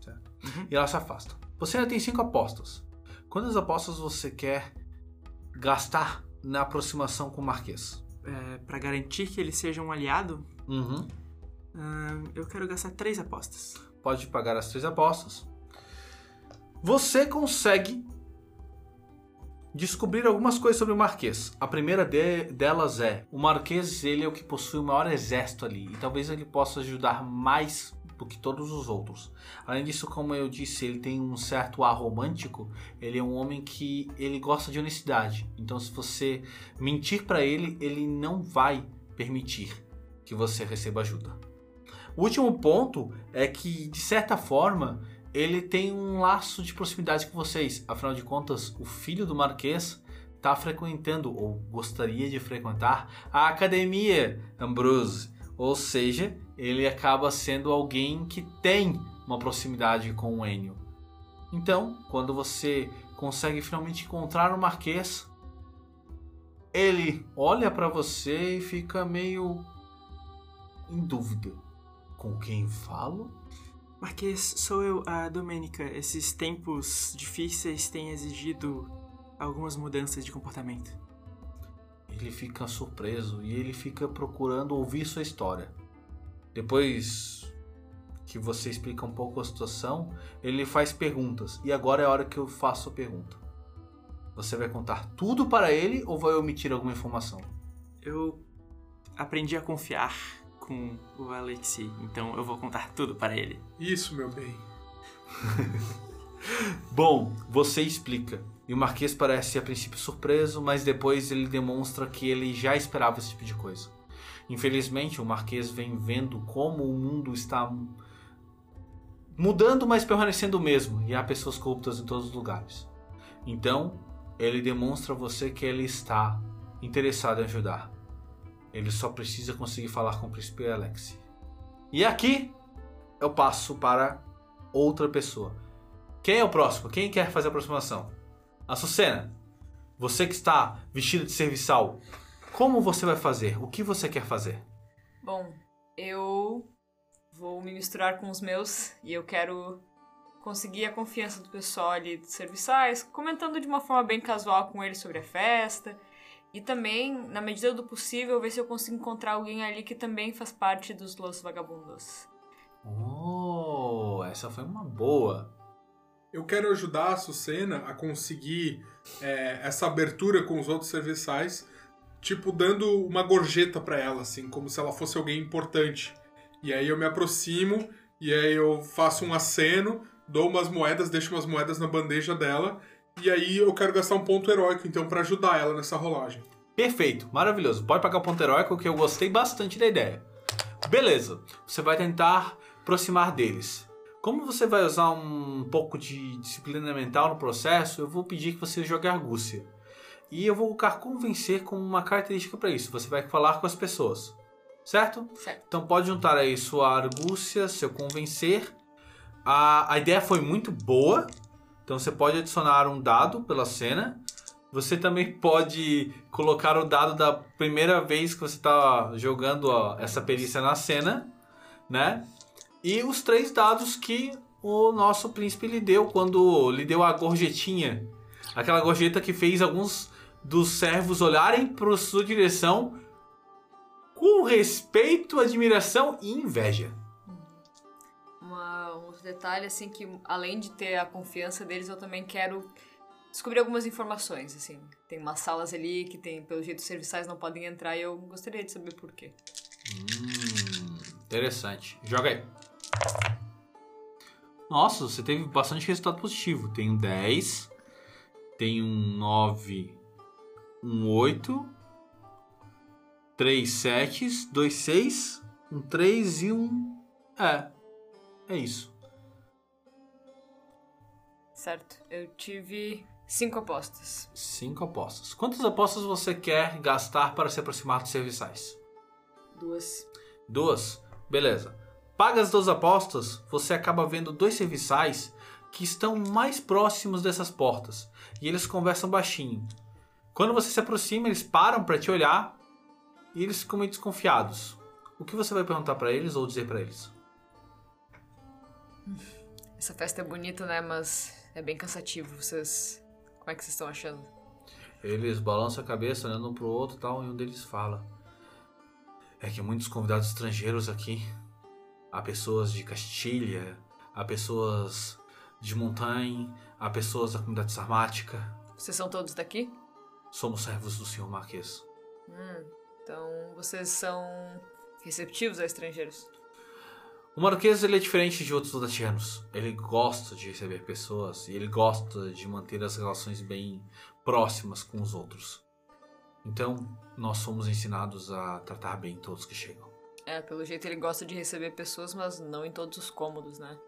Certo? Uhum. E ela se afasta. Você ainda tem cinco apostas. Quantas apostas você quer gastar na aproximação com o Marquês? É, para garantir que ele seja um aliado, Uhum. uh, eu quero gastar três apostas. Pode pagar as três apostas. Você consegue descobrir algumas coisas sobre o Marquês. A primeira de, delas é: o Marquês ele é o que possui o maior exército ali e talvez ele possa ajudar mais do que todos os outros. Além disso, como eu disse, ele tem um certo ar romântico. Ele é um homem que ele gosta de honestidade. Então, se você mentir para ele, ele não vai permitir que você receba ajuda. O último ponto é que, de certa forma, ele tem um laço de proximidade com vocês. Afinal de contas, o filho do Marquês está frequentando ou gostaria de frequentar a Academia Ambrose. Ou seja, ele acaba sendo alguém que tem uma proximidade com o Enio. Então, quando você consegue finalmente encontrar o Marquês, ele olha para você e fica meio em dúvida. Com quem falo? Marquês, sou eu, a Domênica. Esses tempos difíceis têm exigido algumas mudanças de comportamento. Ele fica surpreso e ele fica procurando ouvir sua história. Depois que você explica um pouco a situação, ele faz perguntas. E agora é a hora que eu faço a pergunta. Você vai contar tudo para ele ou vai omitir alguma informação? Eu aprendi a confiar com o Alexi, então eu vou contar tudo para ele. Isso, meu bem. Bom, você explica. E o Marquês parece a princípio surpreso, mas depois ele demonstra que ele já esperava esse tipo de coisa. Infelizmente, o Marquês vem vendo como o mundo está mudando, mas permanecendo o mesmo, e há pessoas corruptas em todos os lugares. Então, ele demonstra a você que ele está interessado em ajudar. Ele só precisa conseguir falar com o príncipe Alex. E aqui eu passo para outra pessoa. Quem é o próximo? Quem quer fazer a aproximação? Açucena, você que está vestido de serviçal, como você vai fazer? O que você quer fazer? Bom, eu vou me misturar com os meus e eu quero conseguir a confiança do pessoal ali dos serviçais, comentando de uma forma bem casual com eles sobre a festa. E também, na medida do possível, ver se eu consigo encontrar alguém ali que também faz parte dos Los Vagabundos. Oh, essa foi uma boa. Eu quero ajudar a Sucena a conseguir é, essa abertura com os outros serviçais, tipo, dando uma gorjeta pra ela, assim, como se ela fosse alguém importante. E aí eu me aproximo, e aí eu faço um aceno, dou umas moedas, deixo umas moedas na bandeja dela, e aí eu quero gastar um ponto heróico, então, pra ajudar ela nessa rolagem. Perfeito, maravilhoso. Pode pagar o ponto heróico que eu gostei bastante da ideia. Beleza, você vai tentar aproximar deles. Como você vai usar um pouco de disciplina mental no processo, eu vou pedir que você jogue argúcia. E eu vou colocar convencer como uma característica para isso. Você vai falar com as pessoas. Certo? Certo. Então pode juntar aí sua argúcia, seu convencer. A, a ideia foi muito boa. Então você pode adicionar um dado pela cena. Você também pode colocar o dado da primeira vez que você está jogando ó, essa perícia na cena, né? E os três dados que o nosso príncipe lhe deu quando lhe deu a gorjetinha. Aquela gorjeta que fez alguns dos servos olharem para sua direção com respeito, admiração e inveja. Uma, um outro detalhe, assim, que além de ter a confiança deles, eu também quero descobrir algumas informações, assim. Tem umas salas ali que tem, pelo jeito, os serviçais não podem entrar e eu gostaria de saber por quê. Hum, interessante. Joga aí. Nossa, você teve bastante resultado positivo. Tem um 10, tem um 9, um 8, 3 7, 2 6, um 3 e um. É. É isso. Certo. Eu tive cinco apostas. Cinco apostas. Quantas apostas você quer gastar para se aproximar dos serviçais? Duas. Duas? Beleza. Paga as duas apostas, você acaba vendo dois serviçais que estão mais próximos dessas portas e eles conversam baixinho. Quando você se aproxima, eles param para te olhar e eles ficam meio desconfiados. O que você vai perguntar para eles ou dizer para eles? Essa festa é bonita, né? Mas é bem cansativo. Vocês. Como é que vocês estão achando? Eles balançam a cabeça, olhando um pro outro e tal, e um deles fala: É que muitos convidados estrangeiros aqui. Há pessoas de Castilha, há pessoas de Montanha, há pessoas da comunidade sarmática. Vocês são todos daqui? Somos servos do senhor Marquês. Hum, então vocês são receptivos a estrangeiros. O Marquês ele é diferente de outros latianos. Ele gosta de receber pessoas e ele gosta de manter as relações bem próximas com os outros. Então, nós somos ensinados a tratar bem todos que chegam. É, pelo jeito ele gosta de receber pessoas, mas não em todos os cômodos, né?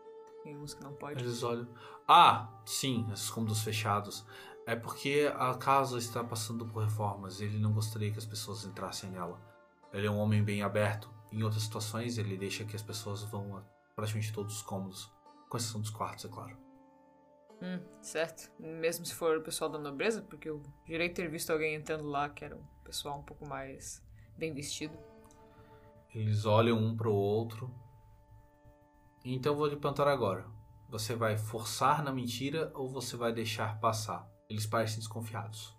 Tem uns que não pode. Eles olham. Ah, sim, esses cômodos fechados. É porque a casa está passando por reformas. Ele não gostaria que as pessoas entrassem nela. Ele é um homem bem aberto. Em outras situações, ele deixa que as pessoas vão a praticamente todos os cômodos, com exceção dos quartos, é claro. Hum, certo. Mesmo se for o pessoal da nobreza, porque eu jurei ter visto alguém entrando lá que era um pessoal um pouco mais bem vestido. Eles olham um para o outro. Então eu vou lhe perguntar agora: você vai forçar na mentira ou você vai deixar passar? Eles parecem desconfiados.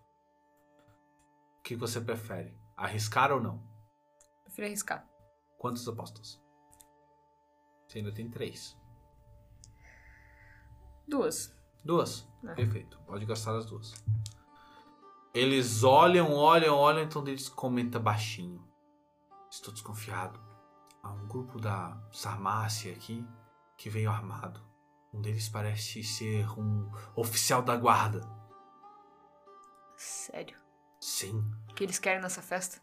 O que você prefere? Arriscar ou não? Prefiro arriscar. Quantas apostas? Você ainda tem três. Duas. Duas? É. Perfeito. Pode gastar as duas. Eles olham, olham, olham, então eles comentam baixinho. Estou desconfiado. Há um grupo da Sarmácia aqui que veio armado. Um deles parece ser um oficial da guarda. Sério. Sim, O que eles querem nessa festa?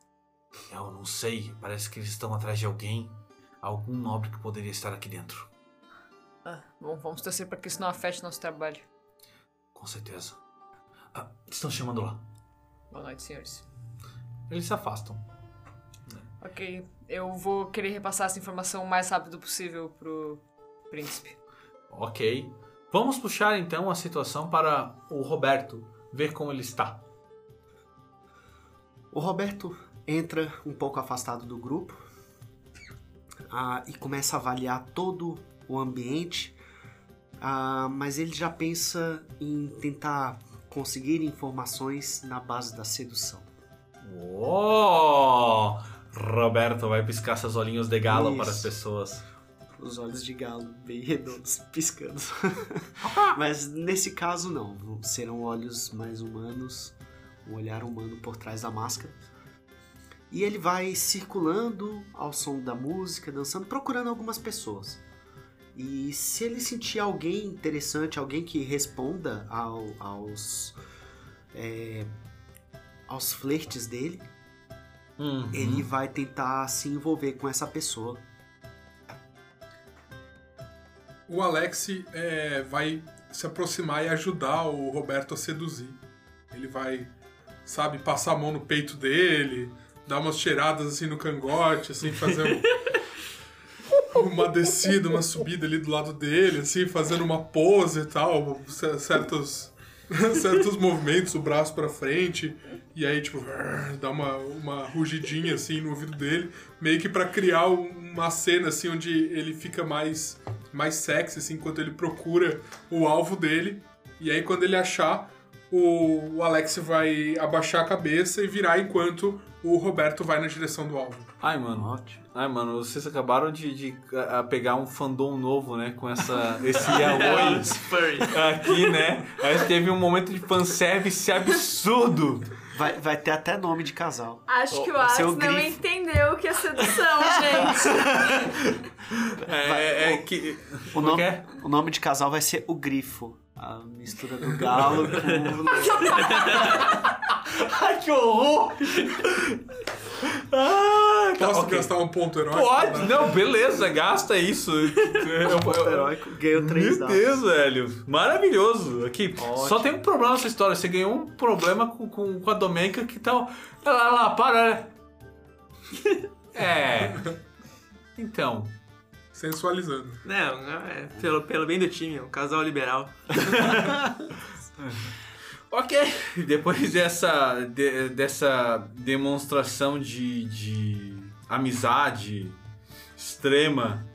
eu não sei. Parece que eles estão atrás de alguém. Algum nobre que poderia estar aqui dentro. Ah, bom, vamos torcer para que isso não afete nosso trabalho. Com certeza. Ah, estão chamando lá. Boa noite, senhores. Eles se afastam. Ok, eu vou querer repassar essa informação o mais rápido possível pro príncipe. Ok. Vamos puxar então a situação para o Roberto, ver como ele está. O Roberto entra um pouco afastado do grupo ah, e começa a avaliar todo o ambiente, ah, mas ele já pensa em tentar conseguir informações na base da sedução. Oh! Roberto vai piscar seus olhinhos de galo Isso. para as pessoas. Os olhos de galo bem redondos, piscando. mas nesse caso não, serão olhos mais humanos, um olhar humano por trás da máscara. E ele vai circulando ao som da música, dançando, procurando algumas pessoas. E se ele sentir alguém interessante, alguém que responda ao- aos é, aos flertes dele, Uhum. ele vai tentar se envolver com essa pessoa. O Alex é, vai se aproximar e ajudar o Roberto a seduzir. Ele vai, sabe, passar a mão no peito dele, dar umas cheiradas assim no cangote, assim, fazer um- uma descida, uma subida ali do lado dele, assim, fazendo uma pose e tal, certos, certos movimentos, o braço pra frente, e aí, tipo, dá uma, uma rugidinha assim no ouvido dele, meio que pra criar um- uma cena assim onde ele fica mais mais sexy assim enquanto ele procura o alvo dele. E aí quando ele achar, o, o Alex vai abaixar a cabeça e virar enquanto o Roberto vai na direção do alvo. Ai, mano. Ótimo. Ai, mano, vocês acabaram de, de, ah, pegar um fandom novo, né? Com essa, esse yaoi aqui, né? Aí teve um momento de fanservice absurdo. Vai, vai ter até nome de casal. Acho que o Alex não grifo. entendeu o que é sedução, gente. É, é, é que. O nome, que é? o nome de casal vai ser o Grifo. A mistura do galo com. Ai, que horror! Ah, tá, Posso ok. gastar um ponto heróico? Pode, né? não, beleza, gasta isso. Eu- eu- heróico. Ganhou três Meu dados. Deus, velho. Maravilhoso. Aqui, Ótimo. só tem um problema nessa história. Você ganhou um problema com, com, com a Domênica que tal. Ela lá, para. É. Então. Sensualizando. Não, é pelo, pelo bem do time, é um casal liberal. Ok. Depois dessa, de- dessa demonstração de, de amizade extrema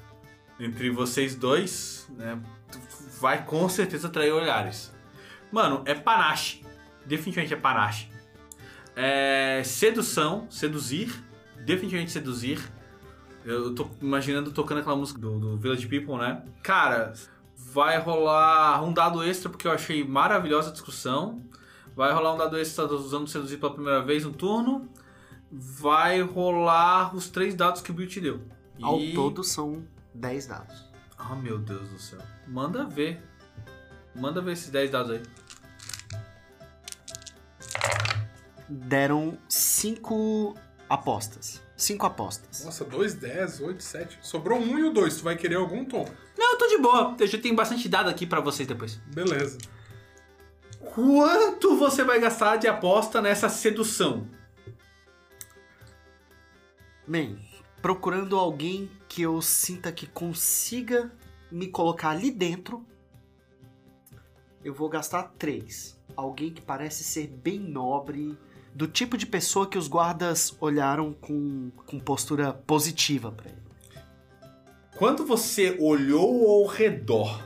entre vocês dois, né? Vai com certeza atrair olhares. Mano, é panache. Definitivamente é panache. É sedução, seduzir. Definitivamente seduzir. Eu tô imaginando tocando aquela música do, do Village People, né? Cara, vai rolar um dado extra porque eu achei maravilhosa a discussão. Vai rolar um dado extra usando seduzir pela primeira vez no turno. Vai rolar os três dados que o Bill te deu. Ao E- todo são 10 dados. Ah, meu Deus do céu. Manda ver. Manda ver esses 10 dados aí. Deram 5 apostas. 5 apostas. Nossa, 2, 10, 8, 7. Sobrou um e o 2. Tu vai querer algum tom? Não, eu tô de boa. Eu já tenho bastante dado aqui pra vocês depois. Beleza. Quanto você vai gastar de aposta nessa sedução? Bem, procurando alguém que eu sinta que consiga me colocar ali dentro, eu vou gastar 3. Alguém que parece ser bem nobre, do tipo de pessoa que os guardas olharam com, com postura positiva pra ele. Quando você olhou ao redor,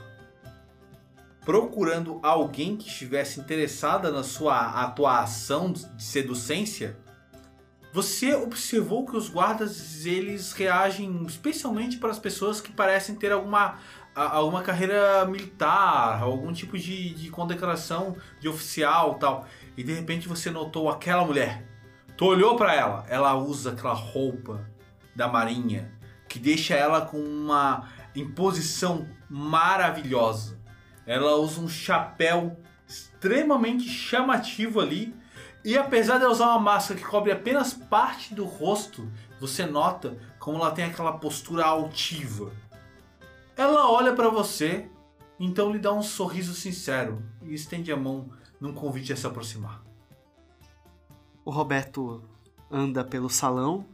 procurando alguém que estivesse interessada na sua atuação de seducência, Você observou que os guardas eles reagem especialmente para as pessoas que parecem ter alguma, alguma carreira militar, algum tipo de, de condecoração de oficial tal. E de repente você notou aquela mulher. Tu olhou para ela, ela usa aquela roupa da marinha que deixa ela com uma imposição maravilhosa. Ela usa um chapéu extremamente chamativo ali. E apesar de usar uma máscara que cobre apenas parte do rosto, você nota como ela tem aquela postura altiva. Ela olha para você, então lhe dá um sorriso sincero e estende a mão num convite a se aproximar. O Roberto anda pelo salão,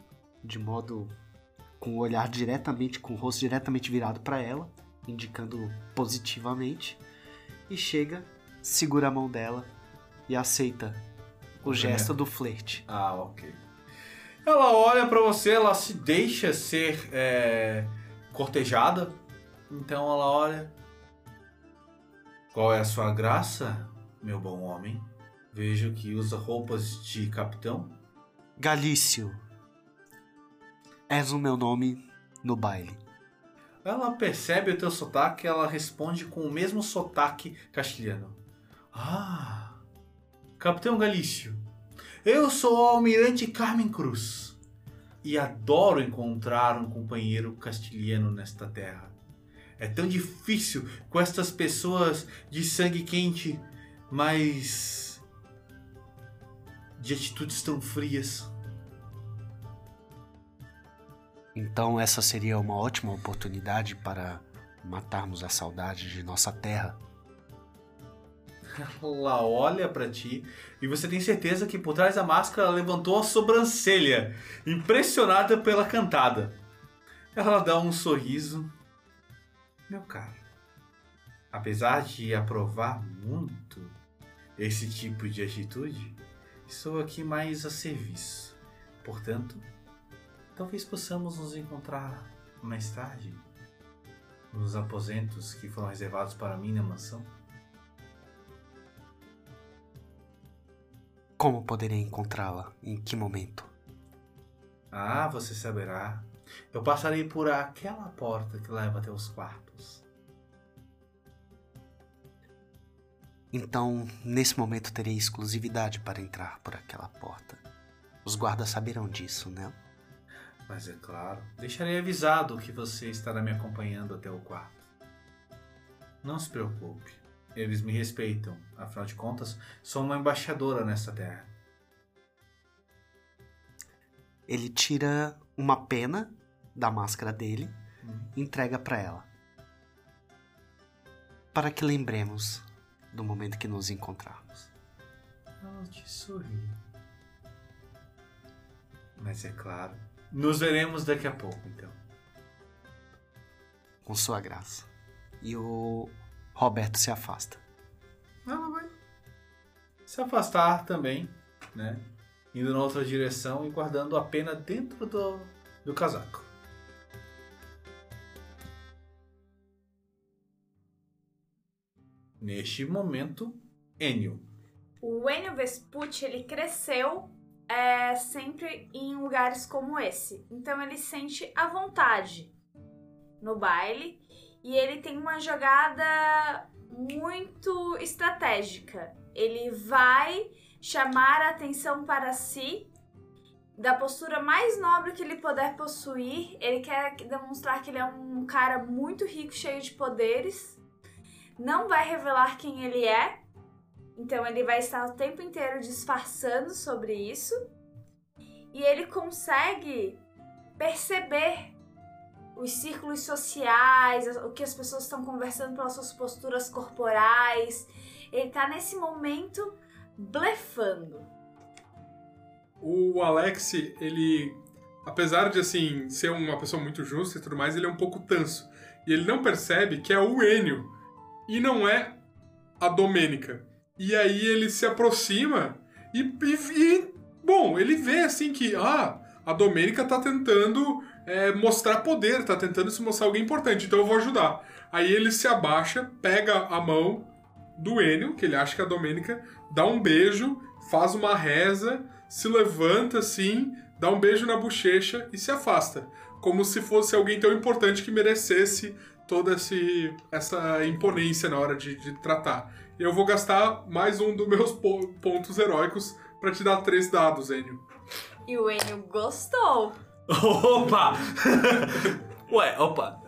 de modo com o olhar diretamente, com o rosto diretamente virado para ela, indicando positivamente, e chega, segura a mão dela e aceita o gesto do flerte. Ah, ok. Ela olha pra você, ela se deixa ser é, cortejada. Então ela olha. Qual é a sua graça, meu bom homem? Vejo que usa roupas de capitão. Galício, és o meu nome no baile. Ela percebe o teu sotaque, ela responde com o mesmo sotaque castelhano. Ah, Capitão Galício, eu sou o Almirante Carmen Cruz e adoro encontrar um companheiro castilhano nesta terra. É tão difícil com estas pessoas de sangue quente, mas de atitudes tão frias. Então essa seria uma ótima oportunidade para matarmos a saudade de nossa terra. Ela olha pra ti e você tem certeza que por trás da máscara ela levantou a sobrancelha, impressionada pela cantada. Ela dá um sorriso. Meu caro, apesar de aprovar muito esse tipo de atitude, estou aqui mais a serviço. Portanto, talvez possamos nos encontrar mais tarde nos aposentos que foram reservados para mim na mansão. Como poderei encontrá-la? Em que momento? Ah, você saberá. Eu passarei por aquela porta que leva até os quartos. Então, nesse momento terei exclusividade para entrar por aquela porta. Os guardas saberão disso, né? Mas é claro, deixarei avisado que você estará me acompanhando até o quarto. Não se preocupe, eles me respeitam. Afinal de contas, sou uma embaixadora nesta terra. Ele tira uma pena da máscara dele Hum. e entrega para ela. Para que lembremos do momento que nos encontrarmos. Ela te sorri. Mas é claro, nos veremos daqui a pouco, então. Com sua graça. E o Roberto se afasta. Ela vai se afastar também, né? Indo na outra direção e guardando a pena dentro do, do casaco. Neste momento, Enio. O Enio Vespucci, ele cresceu é, sempre em lugares como esse. Então ele sente à vontade no baile e ele tem uma jogada muito estratégica. Ele vai chamar a atenção para si da postura mais nobre que ele puder possuir. Ele quer demonstrar que ele é um cara muito rico, cheio de poderes. Não vai revelar quem ele é. Então ele vai estar o tempo inteiro disfarçando sobre isso. E ele consegue perceber os círculos sociais, o que as pessoas estão conversando pelas suas posturas corporais. Ele tá nesse momento blefando. O Alex, ele, apesar de assim ser uma pessoa muito justa e tudo mais, ele é um pouco tanso. E ele não percebe que é o Enio e não é a Domênica. E aí ele se aproxima e, e- e, bom, ele vê assim que ah, a Domênica tá tentando é, mostrar poder, tá tentando se mostrar alguém importante, então eu vou ajudar. Aí ele se abaixa, pega a mão do Enio, que ele acha que é a Domênica, dá um beijo, faz uma reza, se levanta assim, dá um beijo na bochecha e se afasta. Como se fosse alguém tão importante que merecesse toda esse, essa imponência na hora de, de tratar. E eu vou gastar mais um dos meus po- pontos heróicos pra te dar três dados, Enio. E o Enio gostou. Opa! Ué, opa.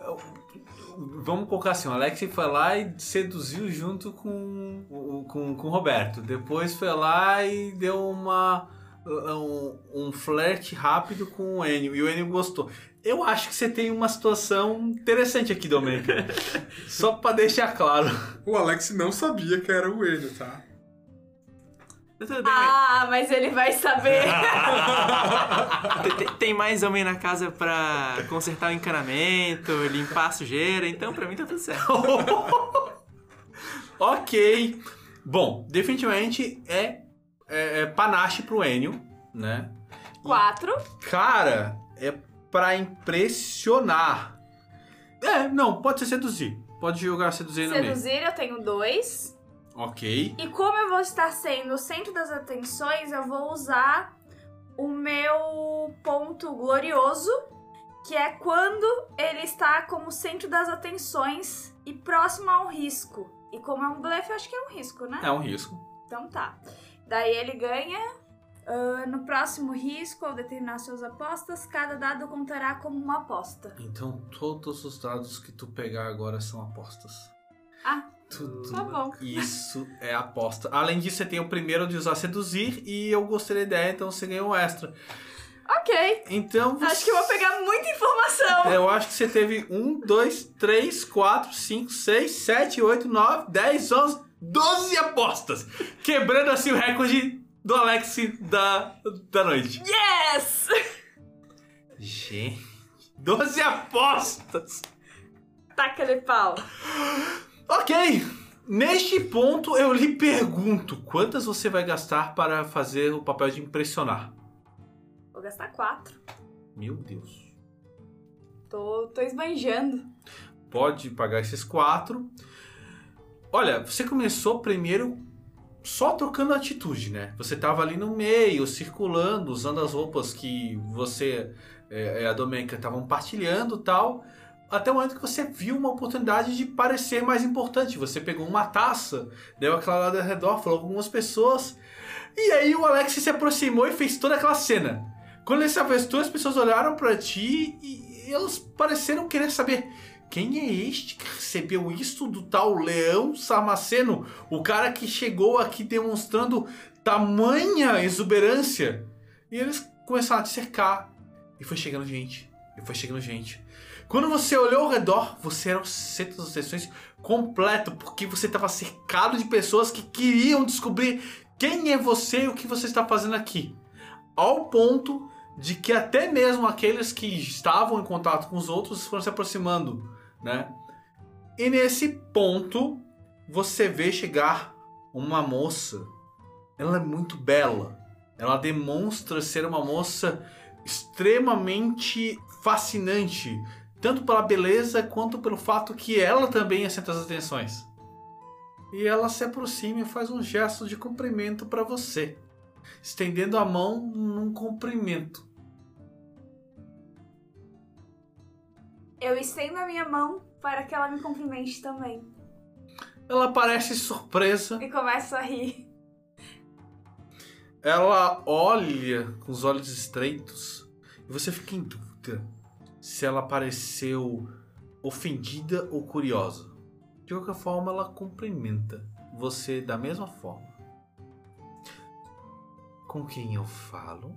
Vamos colocar assim, o Alex foi lá e seduziu junto com, o- com, com o Roberto. Depois foi lá e deu uma um, um flerte rápido com o Enio. E o Enio gostou. Eu acho que você tem uma situação interessante aqui, Domênico. Só pra deixar claro. O Alex não sabia que era o Enio, tá? Ah, mas ele vai saber. Tem- mais homem na casa pra consertar o encanamento, limpar a sujeira, então pra mim tá tudo certo. ok. Bom, definitivamente é, é, é panache pro Enio, né? Quatro. Cara, é pra impressionar. É, não, pode ser seduzir. Pode jogar seduzir no meio. Seduzir, eu tenho dois. Ok. E como eu vou estar sendo o centro das atenções, eu vou usar o meu ponto glorioso, que é quando ele está como centro das atenções e próximo ao risco. E como é um blefe, eu acho que é um risco, né? É um risco. Então tá. Daí ele ganha. Ah, no próximo risco, ao determinar suas apostas, cada dado contará como uma aposta. Então todos os dados que tu pegar agora são apostas. Ah, Tudo tá bom. isso é aposta. Além disso, você tem o primeiro de usar seduzir e eu gostei da ideia, então você ganhou um extra. Ok. Então você... Acho que eu vou pegar muita informação. Eu acho que você teve 1, 2, 3, 4, 5, 6, 7, 8, 9, 10, 11, 12 apostas. Quebrando assim o recorde do Alex da, da noite. Yes! Gente, 12 apostas. Taca-lhe pau. Ok, neste ponto eu lhe pergunto: quantas você vai gastar para fazer o papel de impressionar? Vou gastar quatro. Meu Deus. Tô, tô esbanjando. pode pagar esses quatro. Olha, você começou primeiro só trocando atitude, né? Você tava ali no meio, circulando, usando as roupas que você é, e a Domênica estavam partilhando tal. Até o momento que você viu uma oportunidade de parecer mais importante. Você pegou uma taça, deu aquela olhada ao redor, falou com algumas pessoas. E aí o Alex se aproximou e fez toda aquela cena. Quando ele se afastou, as pessoas olharam pra ti e e elas pareceram querer saber quem é este que recebeu isso do tal Leão Sarmaceno? O cara que chegou aqui demonstrando tamanha exuberância. E eles começaram a te cercar. E foi chegando gente. E foi chegando gente. Quando você olhou ao redor, você era o centro das atenções completo, porque você estava cercado de pessoas que queriam descobrir quem é você e o que você está fazendo aqui. Ao ponto de que até mesmo aqueles que estavam em contato com os outros foram se aproximando, né? E nesse ponto você vê chegar uma moça. Ela é muito bela. Ela demonstra ser uma moça extremamente fascinante, tanto pela beleza quanto pelo fato que ela também é centro das atenções. E ela se aproxima e faz um gesto de cumprimento para você estendendo a mão num cumprimento. Eu estendo a minha mão para que ela me cumprimente também. Ela parece surpresa. E começo a rir. Ela olha com os olhos estreitos e você fica em dúvida se ela pareceu ofendida ou curiosa. De qualquer forma, ela cumprimenta você da mesma forma. Com quem eu falo?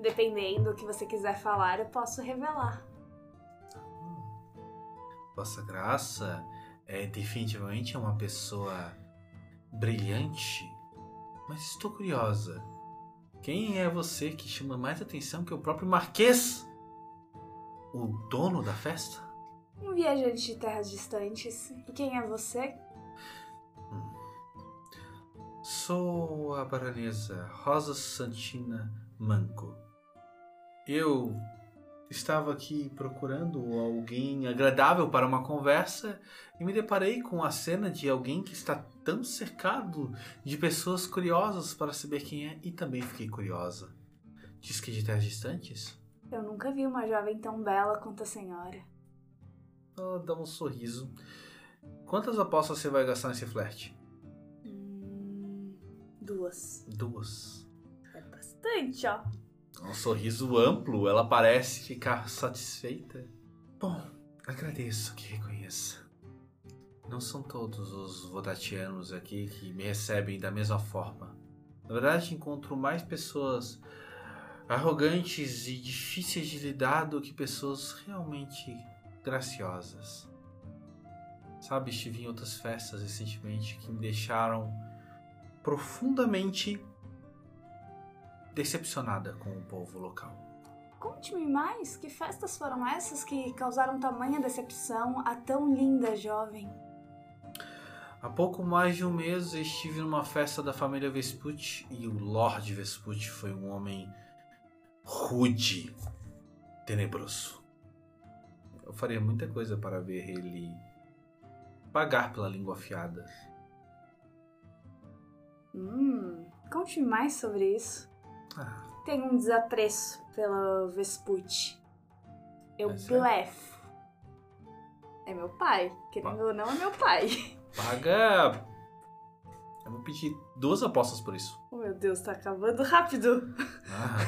Dependendo do que você quiser falar, eu posso revelar. Vossa Graça é definitivamente uma pessoa brilhante, mas estou curiosa. Quem é você que chama mais atenção que o próprio Marquês? O dono da festa? Um viajante de terras distantes. E quem é você? Sou a baronesa Rosa Santina Manco. Eu estava aqui procurando alguém agradável para uma conversa e me deparei com a cena de alguém que está tão cercado de pessoas curiosas para saber quem é e também fiquei curiosa. Diz que de terras distantes? Eu nunca vi uma jovem tão bela quanto a senhora. Ela dá um sorriso. Quantas apostas você vai gastar nesse flerte? Hum, duas. Duas. É bastante, ó. Um sorriso amplo, ela parece ficar satisfeita. Bom, agradeço que reconheça. Não são todos os vodatianos aqui que me recebem da mesma forma. Na verdade, encontro mais pessoas arrogantes e difíceis de lidar do que pessoas realmente graciosas. Sabe, estive em outras festas recentemente que me deixaram profundamente decepcionada com o povo local. Conte-me mais, que festas foram essas que causaram tamanha decepção a tão linda jovem? Há pouco mais de um mês estive numa festa da família Vespucci e o Lord Vespucci foi um homem rude, tenebroso. Eu faria muita coisa para ver ele pagar pela língua afiada. Hum, conte-me mais sobre isso. Ah, Tenho um desapreço pelo Vespucci. Eu É blefo. É meu pai. Querendo ou não, é meu pai. paga. Eu vou pedir duas apostas por isso. Oh, meu Deus, tá acabando rápido. Ah.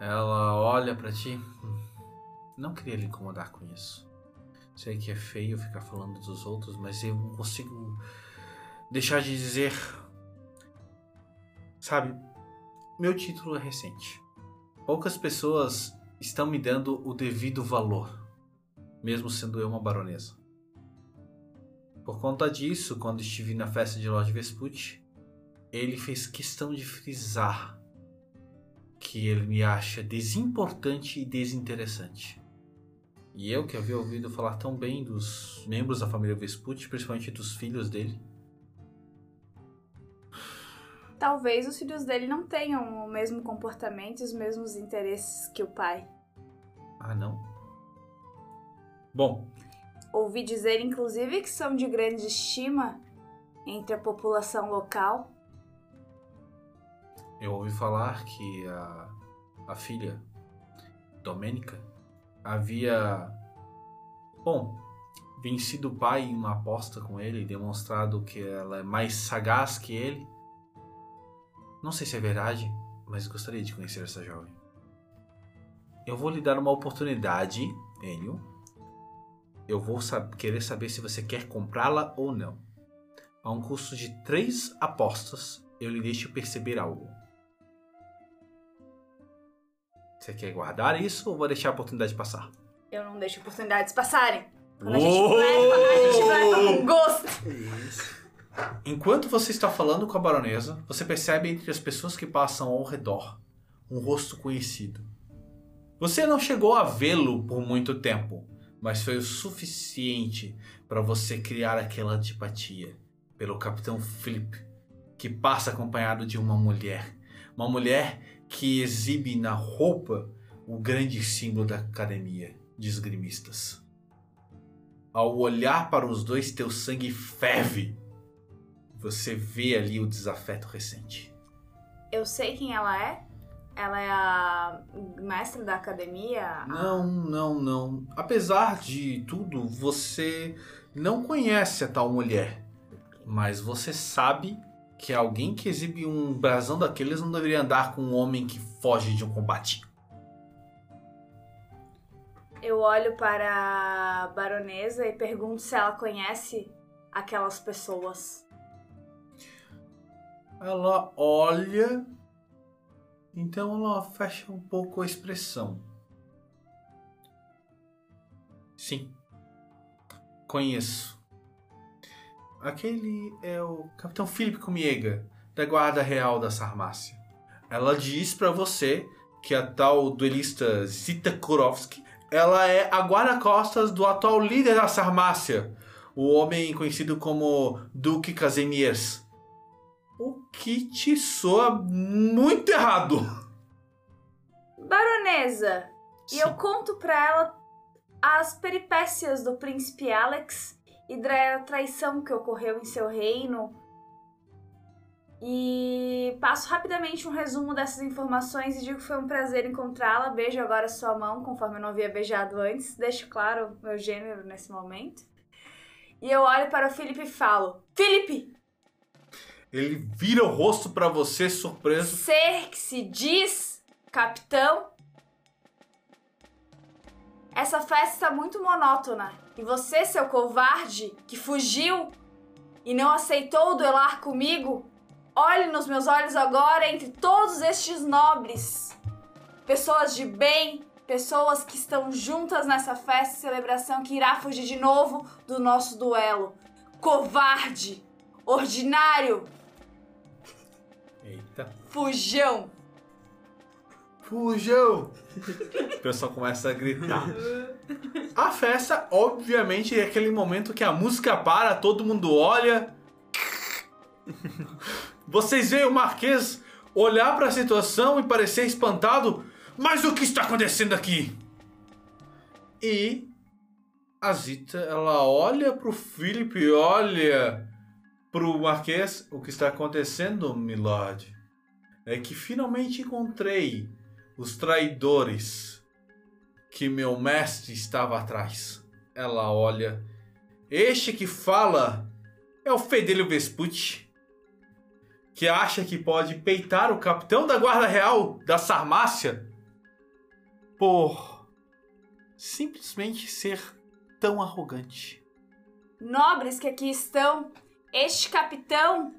Ela olha pra ti. Não queria lhe incomodar com isso. Sei que é feio ficar falando dos outros, mas eu não consigo deixar de dizer. Sabe, meu título é recente. Poucas pessoas estão me dando o devido valor, mesmo sendo eu uma baronesa. Por conta disso, quando estive na festa de Lord Vespucci, ele fez questão de frisar que ele me acha desimportante e desinteressante. E eu que havia ouvido falar tão bem dos membros da família Vespucci, principalmente dos filhos dele, Talvez os filhos dele não tenham o mesmo comportamento e os mesmos interesses que o pai. ah não. Bom, Ouvi dizer, inclusive, que são de grande estima entre a população local. eu ouvi falar que a, a filha, Domênica, havia, bom, vencido o pai em uma aposta com ele e demonstrado que ela é mais sagaz que ele. Não sei se é verdade, mas gostaria de conhecer essa jovem. Eu vou lhe dar uma oportunidade, Enio. Eu vou sab- querer saber se você quer comprá-la ou não. A um custo de três apostas, eu lhe deixo perceber algo. Você quer guardar isso ou vou deixar a oportunidade passar? Eu não deixo oportunidades passarem. Quando a gente blefa, a gente blefa com gosto. Enquanto você está falando com a baronesa, você percebe entre as pessoas que passam ao redor um rosto conhecido. Você não chegou a vê-lo por muito tempo, mas foi o suficiente para você criar aquela antipatia pelo Capitão Philip, que passa acompanhado de uma mulher. Uma mulher que exibe na roupa o grande símbolo da academia de esgrimistas. Ao olhar para os dois, teu sangue ferve você vê ali o desafeto recente. Eu sei quem ela é. Ela é a mestra da academia. Não, não, não. Apesar de tudo, você não conhece a tal mulher. Mas você sabe que alguém que exibe um brasão daqueles não deveria andar com um homem que foge de um combate. Eu olho para a baronesa e pergunto se ela conhece aquelas pessoas. Ela olha, então ela fecha um pouco a expressão. Sim, conheço. Aquele é o Capitão Philip Comiega, da Guarda Real da Sarmácia. Ela diz pra você que a tal duelista Zita Kurovski, ela é a guarda-costas do atual líder da Sarmácia, o homem conhecido como Duque Casimirs. Que te soa muito errado. Baronesa, E eu conto pra ela as peripécias do príncipe Alex e da traição que ocorreu em seu reino. E passo rapidamente um resumo dessas informações e digo que foi um prazer encontrá-la. Beijo agora sua mão, conforme eu não havia beijado antes. Deixo claro meu gênero nesse momento. E eu olho para o Felipe e falo: Felipe, Ele vira o rosto pra você, surpreso. ser que se diz, capitão. Essa festa está muito monótona. E você, seu covarde, que fugiu e não aceitou duelar comigo, olhe nos meus olhos agora entre todos estes nobres. Pessoas de bem, pessoas que estão juntas nessa festa e celebração que irá fugir de novo do nosso duelo. Covarde, ordinário, Eita. fujão. Fujão! O pessoal começa a gritar. A festa, obviamente, é aquele momento que a música para, todo mundo olha. Vocês veem o Marquês olhar para a situação e parecer espantado. Mas o que está acontecendo aqui? E a Zita, ela olha pro Philip e olha pro Marquês. O que está acontecendo, milord? É que finalmente encontrei os traidores que meu mestre estava atrás. Ela olha. Este que fala é o Fedelho Vespucci, que acha que pode peitar o capitão da Guarda Real da Sarmácia por simplesmente ser tão arrogante. nobres que aqui estão, este capitão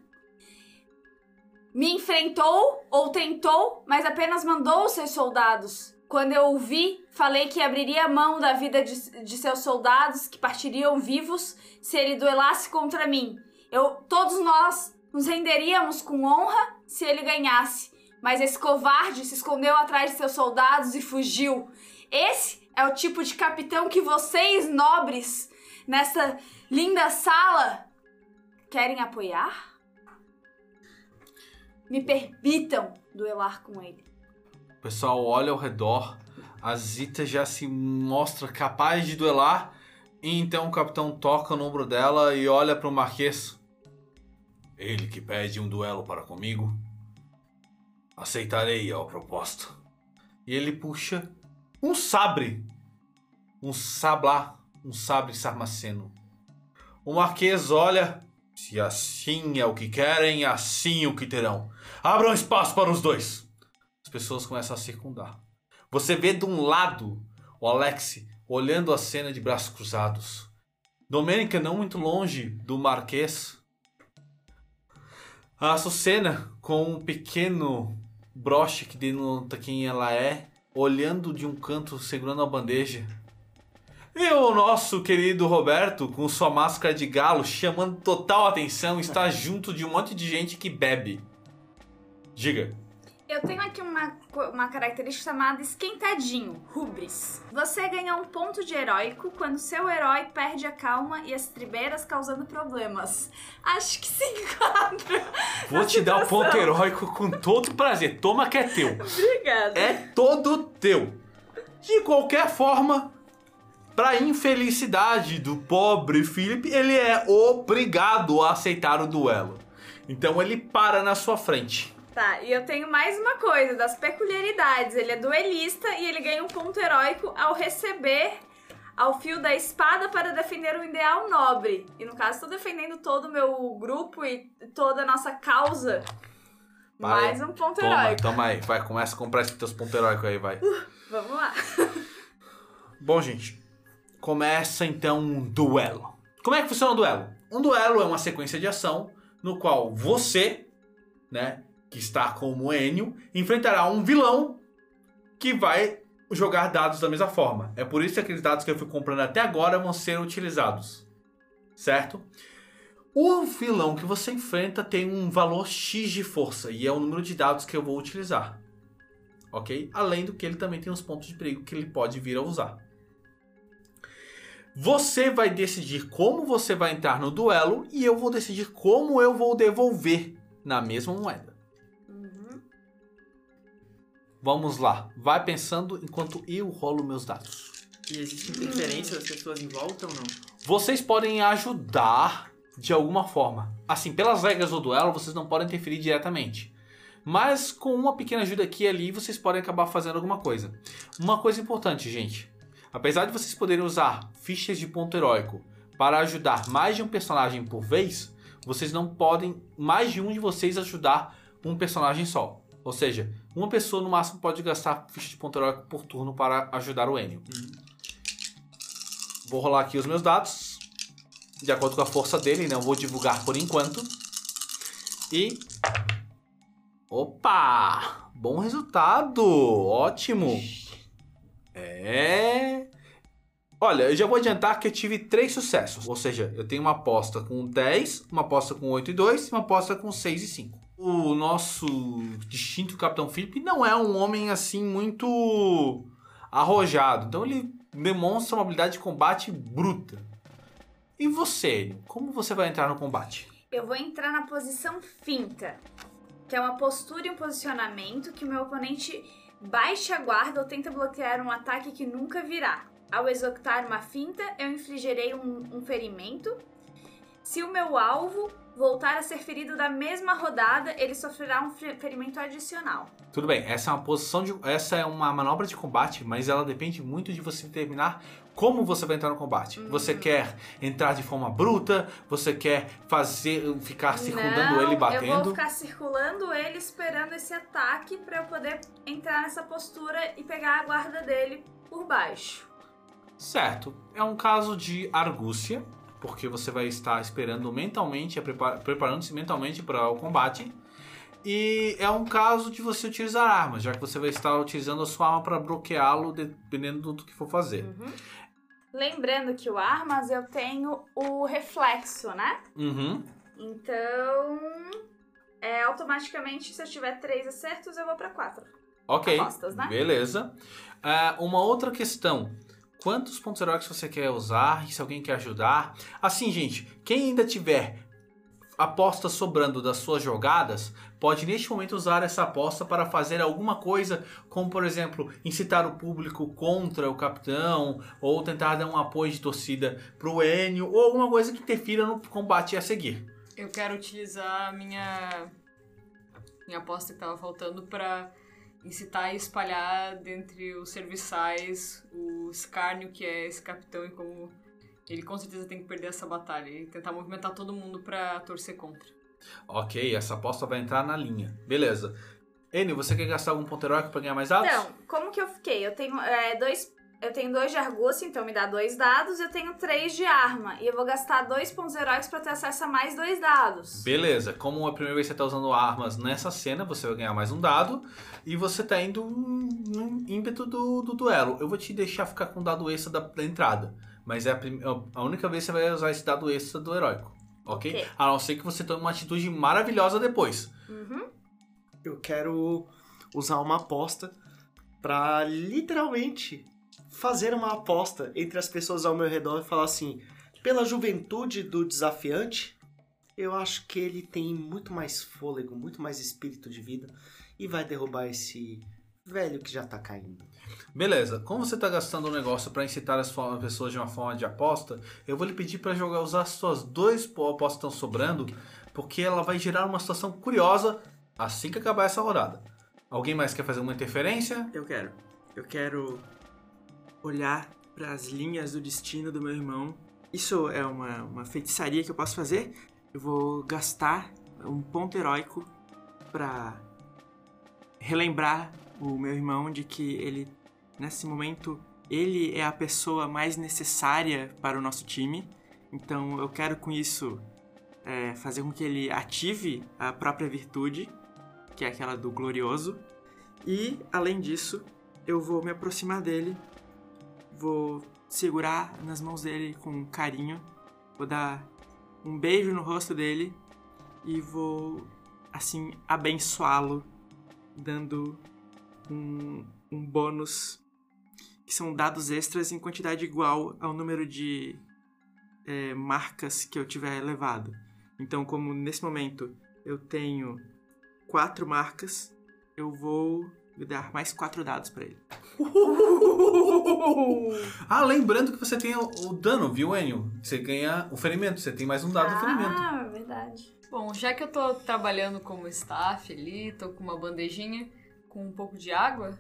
me enfrentou ou tentou, mas apenas mandou seus soldados. Quando eu o vi, falei que abriria mão da vida de, de seus soldados que partiriam vivos se ele duelasse contra mim. Eu, todos nós nos renderíamos com honra se ele ganhasse. Mas esse covarde se escondeu atrás de seus soldados e fugiu. Esse é o tipo de capitão que vocês, nobres, nessa linda sala, querem apoiar? Me permitam duelar com ele. O pessoal olha ao redor, a Zita já se mostra capaz de duelar, e então o capitão toca no ombro dela e olha para o Marquês. Ele que pede um duelo para comigo. Aceitarei a proposta. E ele puxa um sabre. Um sablá, um sabre sarmaceno. O Marquês olha. Se assim é o que querem, assim o que terão. Abram espaço para os dois. As pessoas começam a circundar. Você vê de um lado o Alex olhando a cena de braços cruzados. Domênica não muito longe do Marquês. A Açucena com um pequeno broche que denota quem ela é, olhando de um canto segurando a bandeja. E o nosso querido Roberto, com sua máscara de galo, chamando total atenção, está junto de um monte de gente que bebe. Diga. Eu tenho aqui uma, uma característica chamada esquentadinho, rubris. Você ganha um ponto de heróico quando seu herói perde a calma e as tribeiras causando problemas. Acho que se enquadra. Vou te dar o ponto situação. heróico com todo prazer. Toma que é teu. Obrigada. É todo teu. De qualquer forma, pra infelicidade do pobre Philip, ele é obrigado a aceitar o duelo. Então ele para na sua frente. Tá, e eu tenho mais uma coisa das peculiaridades. Ele é duelista e ele ganha um ponto heróico ao receber ao fio da espada para defender um ideal nobre. E no caso, estou defendendo todo o meu grupo e toda a nossa causa. Vai. Mais um ponto Toma, heróico. toma aí. Vai, começa a comprar esses teus pontos heróicos aí, vai. Vamos lá. Bom, gente, começa então um duelo. Como é que funciona o duelo? Um duelo é uma sequência de ação no qual você, né, que está como Enio, enfrentará um vilão que vai jogar dados da mesma forma. É por isso que aqueles dados que eu fui comprando até agora vão ser utilizados. Certo? O vilão que você enfrenta tem um valor X de força e é o número de dados que eu vou utilizar. Ok? Além do que ele também tem os pontos de perigo que ele pode vir a usar. Você vai decidir como você vai entrar no duelo e eu vou decidir como eu vou devolver na mesma moeda. Vamos lá. Vai pensando enquanto eu rolo meus dados. E existe interferência das pessoas em volta ou não? Vocês podem ajudar de alguma forma. Assim, pelas regras do duelo, vocês não podem interferir diretamente. Mas com uma pequena ajuda aqui e ali, vocês podem acabar fazendo alguma coisa. Uma coisa importante, gente. Apesar de vocês poderem usar fichas de ponto heróico para ajudar mais de um personagem por vez, vocês não podem mais de um de vocês ajudar um personagem só. Ou seja, uma pessoa no máximo pode gastar ficha de ponto heróico por turno para ajudar o Enio. Vou rolar aqui os meus dados. De acordo com a força dele, não vou divulgar por enquanto. E. Opa! Bom resultado! Ótimo! É. Olha, eu já vou adiantar que eu tive três sucessos. Ou seja, eu tenho uma aposta com 10, uma aposta com 8 e 2 e uma aposta com 6 e 5. O nosso distinto Capitão Felipe não é um homem assim muito arrojado. Então ele demonstra uma habilidade de combate bruta. E você, como você vai entrar no combate? Eu vou entrar na posição finta, que é uma postura e um posicionamento que o meu oponente baixa a guarda ou tenta bloquear um ataque que nunca virá. Ao executar uma finta, eu infligirei um, um ferimento. Se o meu alvo voltar a ser ferido da mesma rodada, ele sofrerá um fe- ferimento adicional. Tudo bem, essa é uma posição de. Essa é uma manobra de combate, mas ela depende muito de você determinar como você vai entrar no combate. Você quer entrar de forma bruta, você quer fazer. ficar circundando Não, ele e Eu vou batendo. ficar circulando ele esperando esse ataque pra eu poder entrar nessa postura e pegar a guarda dele por baixo. Certo. É um caso de argúcia, porque você vai estar esperando mentalmente, prepa- preparando-se mentalmente para o combate. E é um caso de você utilizar armas, já que você vai estar utilizando a sua arma para bloqueá-lo, dependendo do que for fazer. Lembrando que o armas eu tenho o reflexo, né? Uhum. Então, é automaticamente se eu tiver três acertos eu vou pra quatro. Ok. Apostas, né? Beleza. Ah, uma outra questão. Quantos pontos heróicos você quer usar? E se alguém quer ajudar? Assim, gente, quem ainda tiver aposta sobrando das suas jogadas, pode neste momento usar essa aposta para fazer alguma coisa, como por exemplo, incitar o público contra o capitão, ou tentar dar um apoio de torcida pro Enio, ou alguma coisa que interfira no combate a seguir. Eu quero utilizar a minha minha aposta que tava faltando pra incitar e espalhar dentre os serviçais o escárnio que é esse capitão e como ele com certeza tem que perder essa batalha e tentar movimentar todo mundo pra torcer contra. Ok, essa aposta vai entrar na linha. Beleza. Enio, você quer gastar algum ponto heróico para ganhar mais dados? Então, como que eu fiquei? Eu tenho é, dois. Eu tenho dois de argúcia, então me dá dois dados. Eu tenho três de arma. E eu vou gastar dois pontos heróicos pra ter acesso a mais dois dados. Beleza, como a primeira vez que você tá usando armas nessa cena, você vai ganhar mais um dado. E você tá indo no ímpeto do, do duelo. Eu vou te deixar ficar com o dado extra da, da entrada. Mas é a, prim- a única vez que você vai usar esse dado extra do heróico. Ok? Ok. A não ser que você tome uma atitude maravilhosa depois. Uhum. Eu quero usar uma aposta pra literalmente fazer uma aposta entre as pessoas ao meu redor e falar assim: pela juventude do desafiante, eu acho que ele tem muito mais fôlego, muito mais espírito de vida e vai derrubar esse velho que já tá caindo. Beleza, como você tá gastando um negócio para incitar as pessoas de uma forma de aposta, eu vou lhe pedir para jogar usar as suas dois po- apostas que estão sobrando, porque ela vai gerar uma situação curiosa assim que acabar essa rodada. Alguém mais quer fazer uma interferência? Eu quero. Eu quero olhar para as linhas do destino do meu irmão. Isso é uma, uma feitiçaria que eu posso fazer. Eu vou gastar um ponto heróico para relembrar o meu irmão de que ele, nesse momento, ele é a pessoa mais necessária para o nosso time. Então eu quero com isso é, fazer com que ele ative a própria virtude, que é aquela do glorioso. E, além disso, eu vou me aproximar dele, vou segurar nas mãos dele com carinho, vou dar um beijo no rosto dele e vou, assim, abençoá-lo, dando um, um bônus que são dados extras em quantidade igual ao número de é, marcas que eu tiver levado. Então, como nesse momento eu tenho quatro marcas, eu vou Vou dar mais quatro dados pra ele. Ah, lembrando que você tem o, o dano, viu, Enio? Você ganha o ferimento, você tem mais um dado de ferimento. Ah, verdade. Bom, já que eu tô trabalhando como staff ali, tô com uma bandejinha com um pouco de água,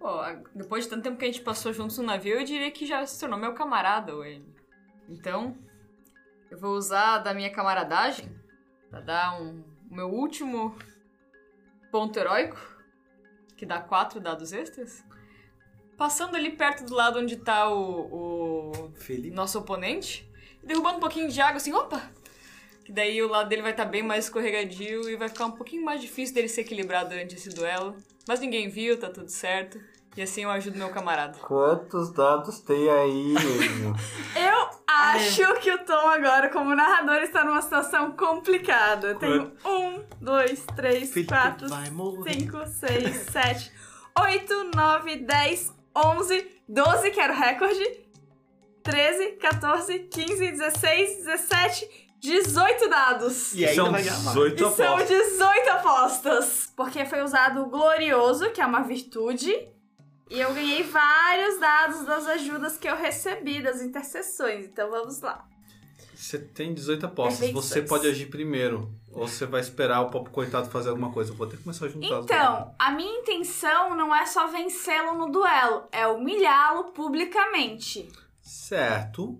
pô, depois de tanto tempo que a gente passou juntos no navio, eu diria que já se tornou meu camarada, o Amy. Então, eu vou usar da minha camaradagem pra dar um, o meu último ponto heróico, que dá quatro dados extras. Passando ali perto do lado onde tá o- o Felipe. nosso oponente, e derrubando um pouquinho de água assim, opa! Que daí o lado dele vai estar bem mais escorregadio e vai ficar um pouquinho mais difícil dele se equilibrar durante esse duelo. Mas ninguém viu, tá tudo certo. E assim eu ajudo meu camarada. Quantos dados tem aí, Enio? Eu acho que o Tom agora, como narrador, está numa situação complicada. Eu tenho um, dois, três, Felipe quatro, cinco, seis, sete, oito, nove, dez, onze, doze, que era o recorde. 13, 14, 15, 16, 17, 18 dados. E ainda São vai gravar. 18 E são apostas. 18 apostas. Porque foi usado o glorioso, que é uma virtude. E eu ganhei vários dados das ajudas que eu recebi, das intercessões. Então vamos lá. Você tem 18 apostas. Perfeições. Você pode agir primeiro. Ou você vai esperar o pobre coitado fazer alguma coisa. Eu vou ter que começar a juntar Então, a minha intenção não é só vencê-lo no duelo, é humilhá-lo publicamente. Certo.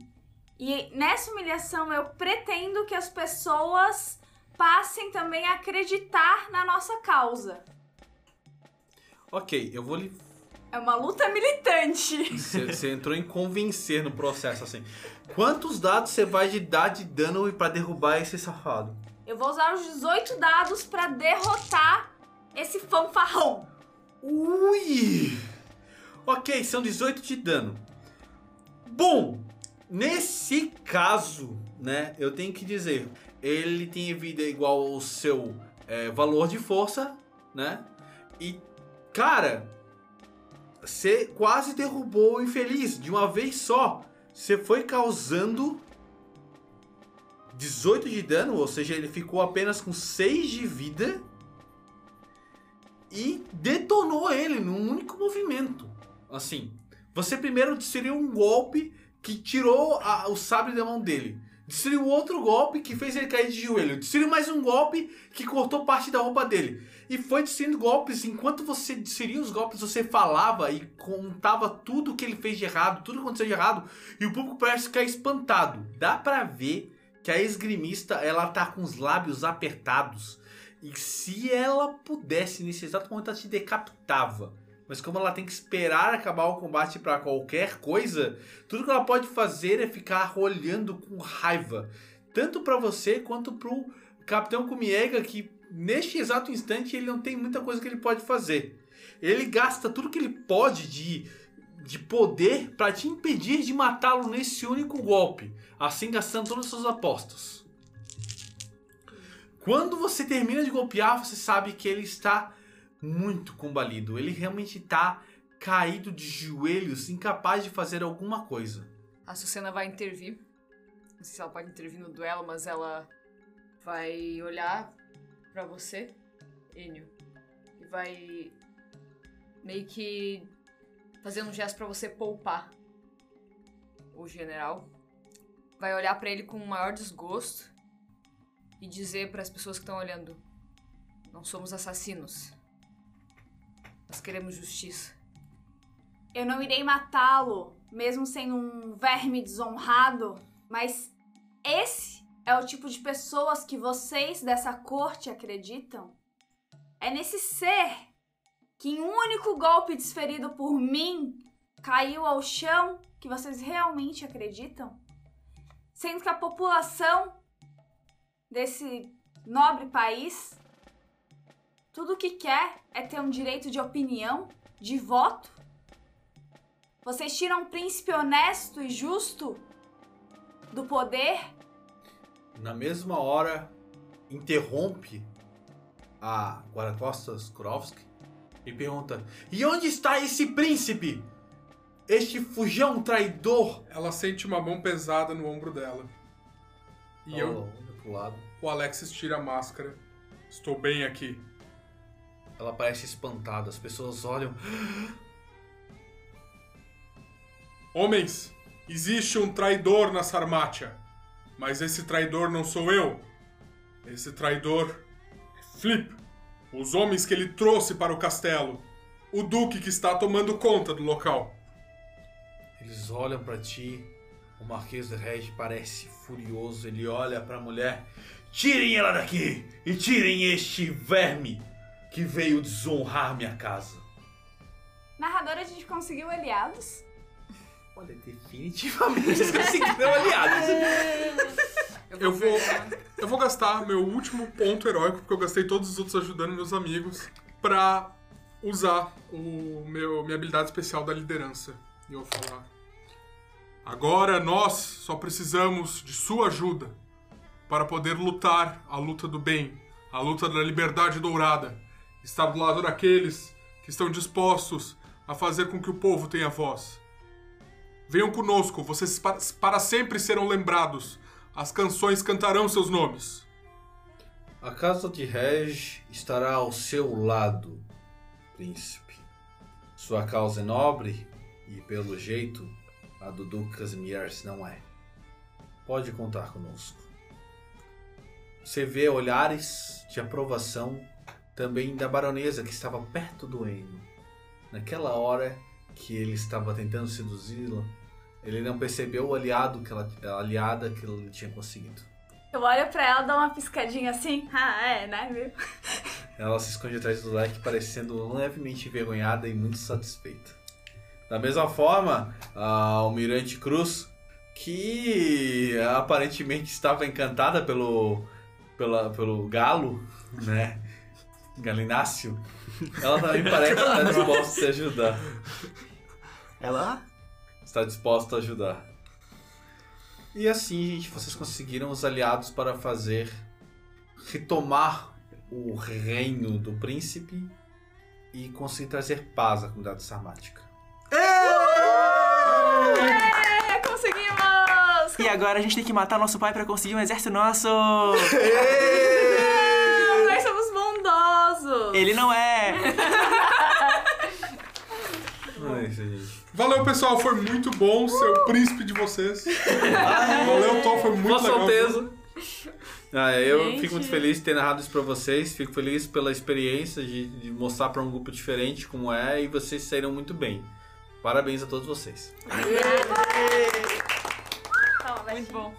E nessa humilhação eu pretendo que as pessoas passem também a acreditar na nossa causa. Ok, eu vou lhe. É uma luta militante. Você entrou em convencer no processo, assim. Quantos dados você vai de dar de dano pra derrubar esse safado? Eu vou usar os 18 dados pra derrotar esse fanfarrão. Ui! Ok, são 18 de dano. Bom, nesse caso, né, eu tenho que dizer, ele tem vida igual ao seu é, valor de força, né? E, cara, você quase derrubou o infeliz de uma vez só. Você foi causando 18 de dano, ou seja, ele ficou apenas com 6 de vida e detonou ele num único movimento. Assim, você primeiro desferiu um golpe que tirou a- o sabre da mão dele. Desferiu outro golpe que fez ele cair de joelho. Desferiu mais um golpe que cortou parte da roupa dele. E foi desferindo golpes. Enquanto você desferia os golpes, você falava e contava tudo que ele fez de errado, tudo que aconteceu de errado. E o público parece ficar espantado. Dá pra ver que a esgrimista ela tá com os lábios apertados. E se ela pudesse, nesse exato momento, ela te decapitava. Mas como ela tem que esperar acabar o combate pra qualquer coisa, tudo que ela pode fazer é ficar olhando com raiva. Tanto pra você quanto pro Capitão Kumiega, que neste exato instante ele não tem muita coisa que ele pode fazer. Ele gasta tudo que ele pode de, de poder pra te impedir de matá-lo nesse único golpe. Assim gastando todas as suas apostas. Quando você termina de golpear, você sabe que ele está muito combalido. Ele realmente está caído de joelhos, incapaz de fazer alguma coisa. A Sucena vai intervir. Não sei se ela pode intervir no duelo, mas ela vai olhar pra você, Enio, e vai meio que fazer um gesto pra você poupar o general. Vai olhar pra ele com o maior desgosto e dizer para as pessoas que estão olhando: Não somos assassinos. Nós queremos justiça. Eu não irei matá-lo, mesmo sendo um verme desonrado, mas esse é o tipo de pessoas que vocês dessa corte acreditam? É nesse ser que em um único golpe desferido por mim caiu ao chão que vocês realmente acreditam? Sendo que a população desse nobre país tudo que quer é ter um direito de opinião, de voto? Vocês tiram um príncipe honesto e justo do poder? Na mesma hora, interrompe a guarda-costas Kurovski e pergunta: E onde está esse príncipe? Este fujão traidor? Ela sente uma mão pesada no ombro dela. E eu, pro lado. o Alexis tira a máscara. Estou bem aqui. ela parece espantada. As pessoas olham. Homens, existe um traidor na Sarmátia. Mas esse traidor não sou eu. Esse traidor é Flip. Os homens que ele trouxe para o castelo. O duque que está tomando conta do local. Eles olham pra ti. O Marquês de Reg parece furioso. Ele olha pra mulher. Tirem ela daqui! E tirem este verme que veio desonrar minha casa. Narrador, a gente conseguiu aliados. Olha, definitivamente eles conseguiram aliados. Eu vou, eu vou gastar meu último ponto heróico, porque eu gastei todos os outros ajudando meus amigos, pra usar o meu, minha habilidade especial da liderança. E eu vou falar. Agora nós só precisamos de sua ajuda para poder lutar a luta do bem, a luta da liberdade dourada. Estar do lado daqueles que estão dispostos a fazer com que o povo tenha voz. Venham conosco, vocês pa- para sempre serão lembrados. As canções cantarão seus nomes. A casa de Reg estará ao seu lado, príncipe. Sua causa é nobre e, pelo jeito, a do Duque Casimiers não é. Pode contar conosco. Você vê olhares de aprovação também da baronesa que estava perto do Eno. Naquela hora que ele estava tentando seduzi-la, ele não percebeu o aliado que ela, a aliada que ele tinha conseguido. Eu olho pra ela, dou uma piscadinha assim. Ah, é, né, viu? Ela se esconde atrás do leque, parecendo levemente envergonhada e muito satisfeita. Da mesma forma, a Almirante Cruz, que aparentemente estava encantada pelo, pela, pelo galo, né? Galináceo, ela também parece estar disposta a te ajudar. Ela Está disposta a ajudar. E assim, gente, vocês conseguiram os aliados para fazer retomar o reino do príncipe e conseguir trazer paz à comunidade sarmática. É, conseguimos! E agora a gente tem que matar nosso pai pra conseguir um exército nosso! Nós somos bondosos! Ele não é! É isso, gente. Valeu, pessoal. Foi muito bom ser o príncipe de vocês. Valeu, Tom. Foi muito Com legal. certeza. Ah, eu Gente. fico muito feliz de ter narrado isso pra vocês. Fico feliz pela experiência de, de mostrar pra um grupo diferente como é e vocês saíram muito bem. Parabéns a todos vocês. Muito bom.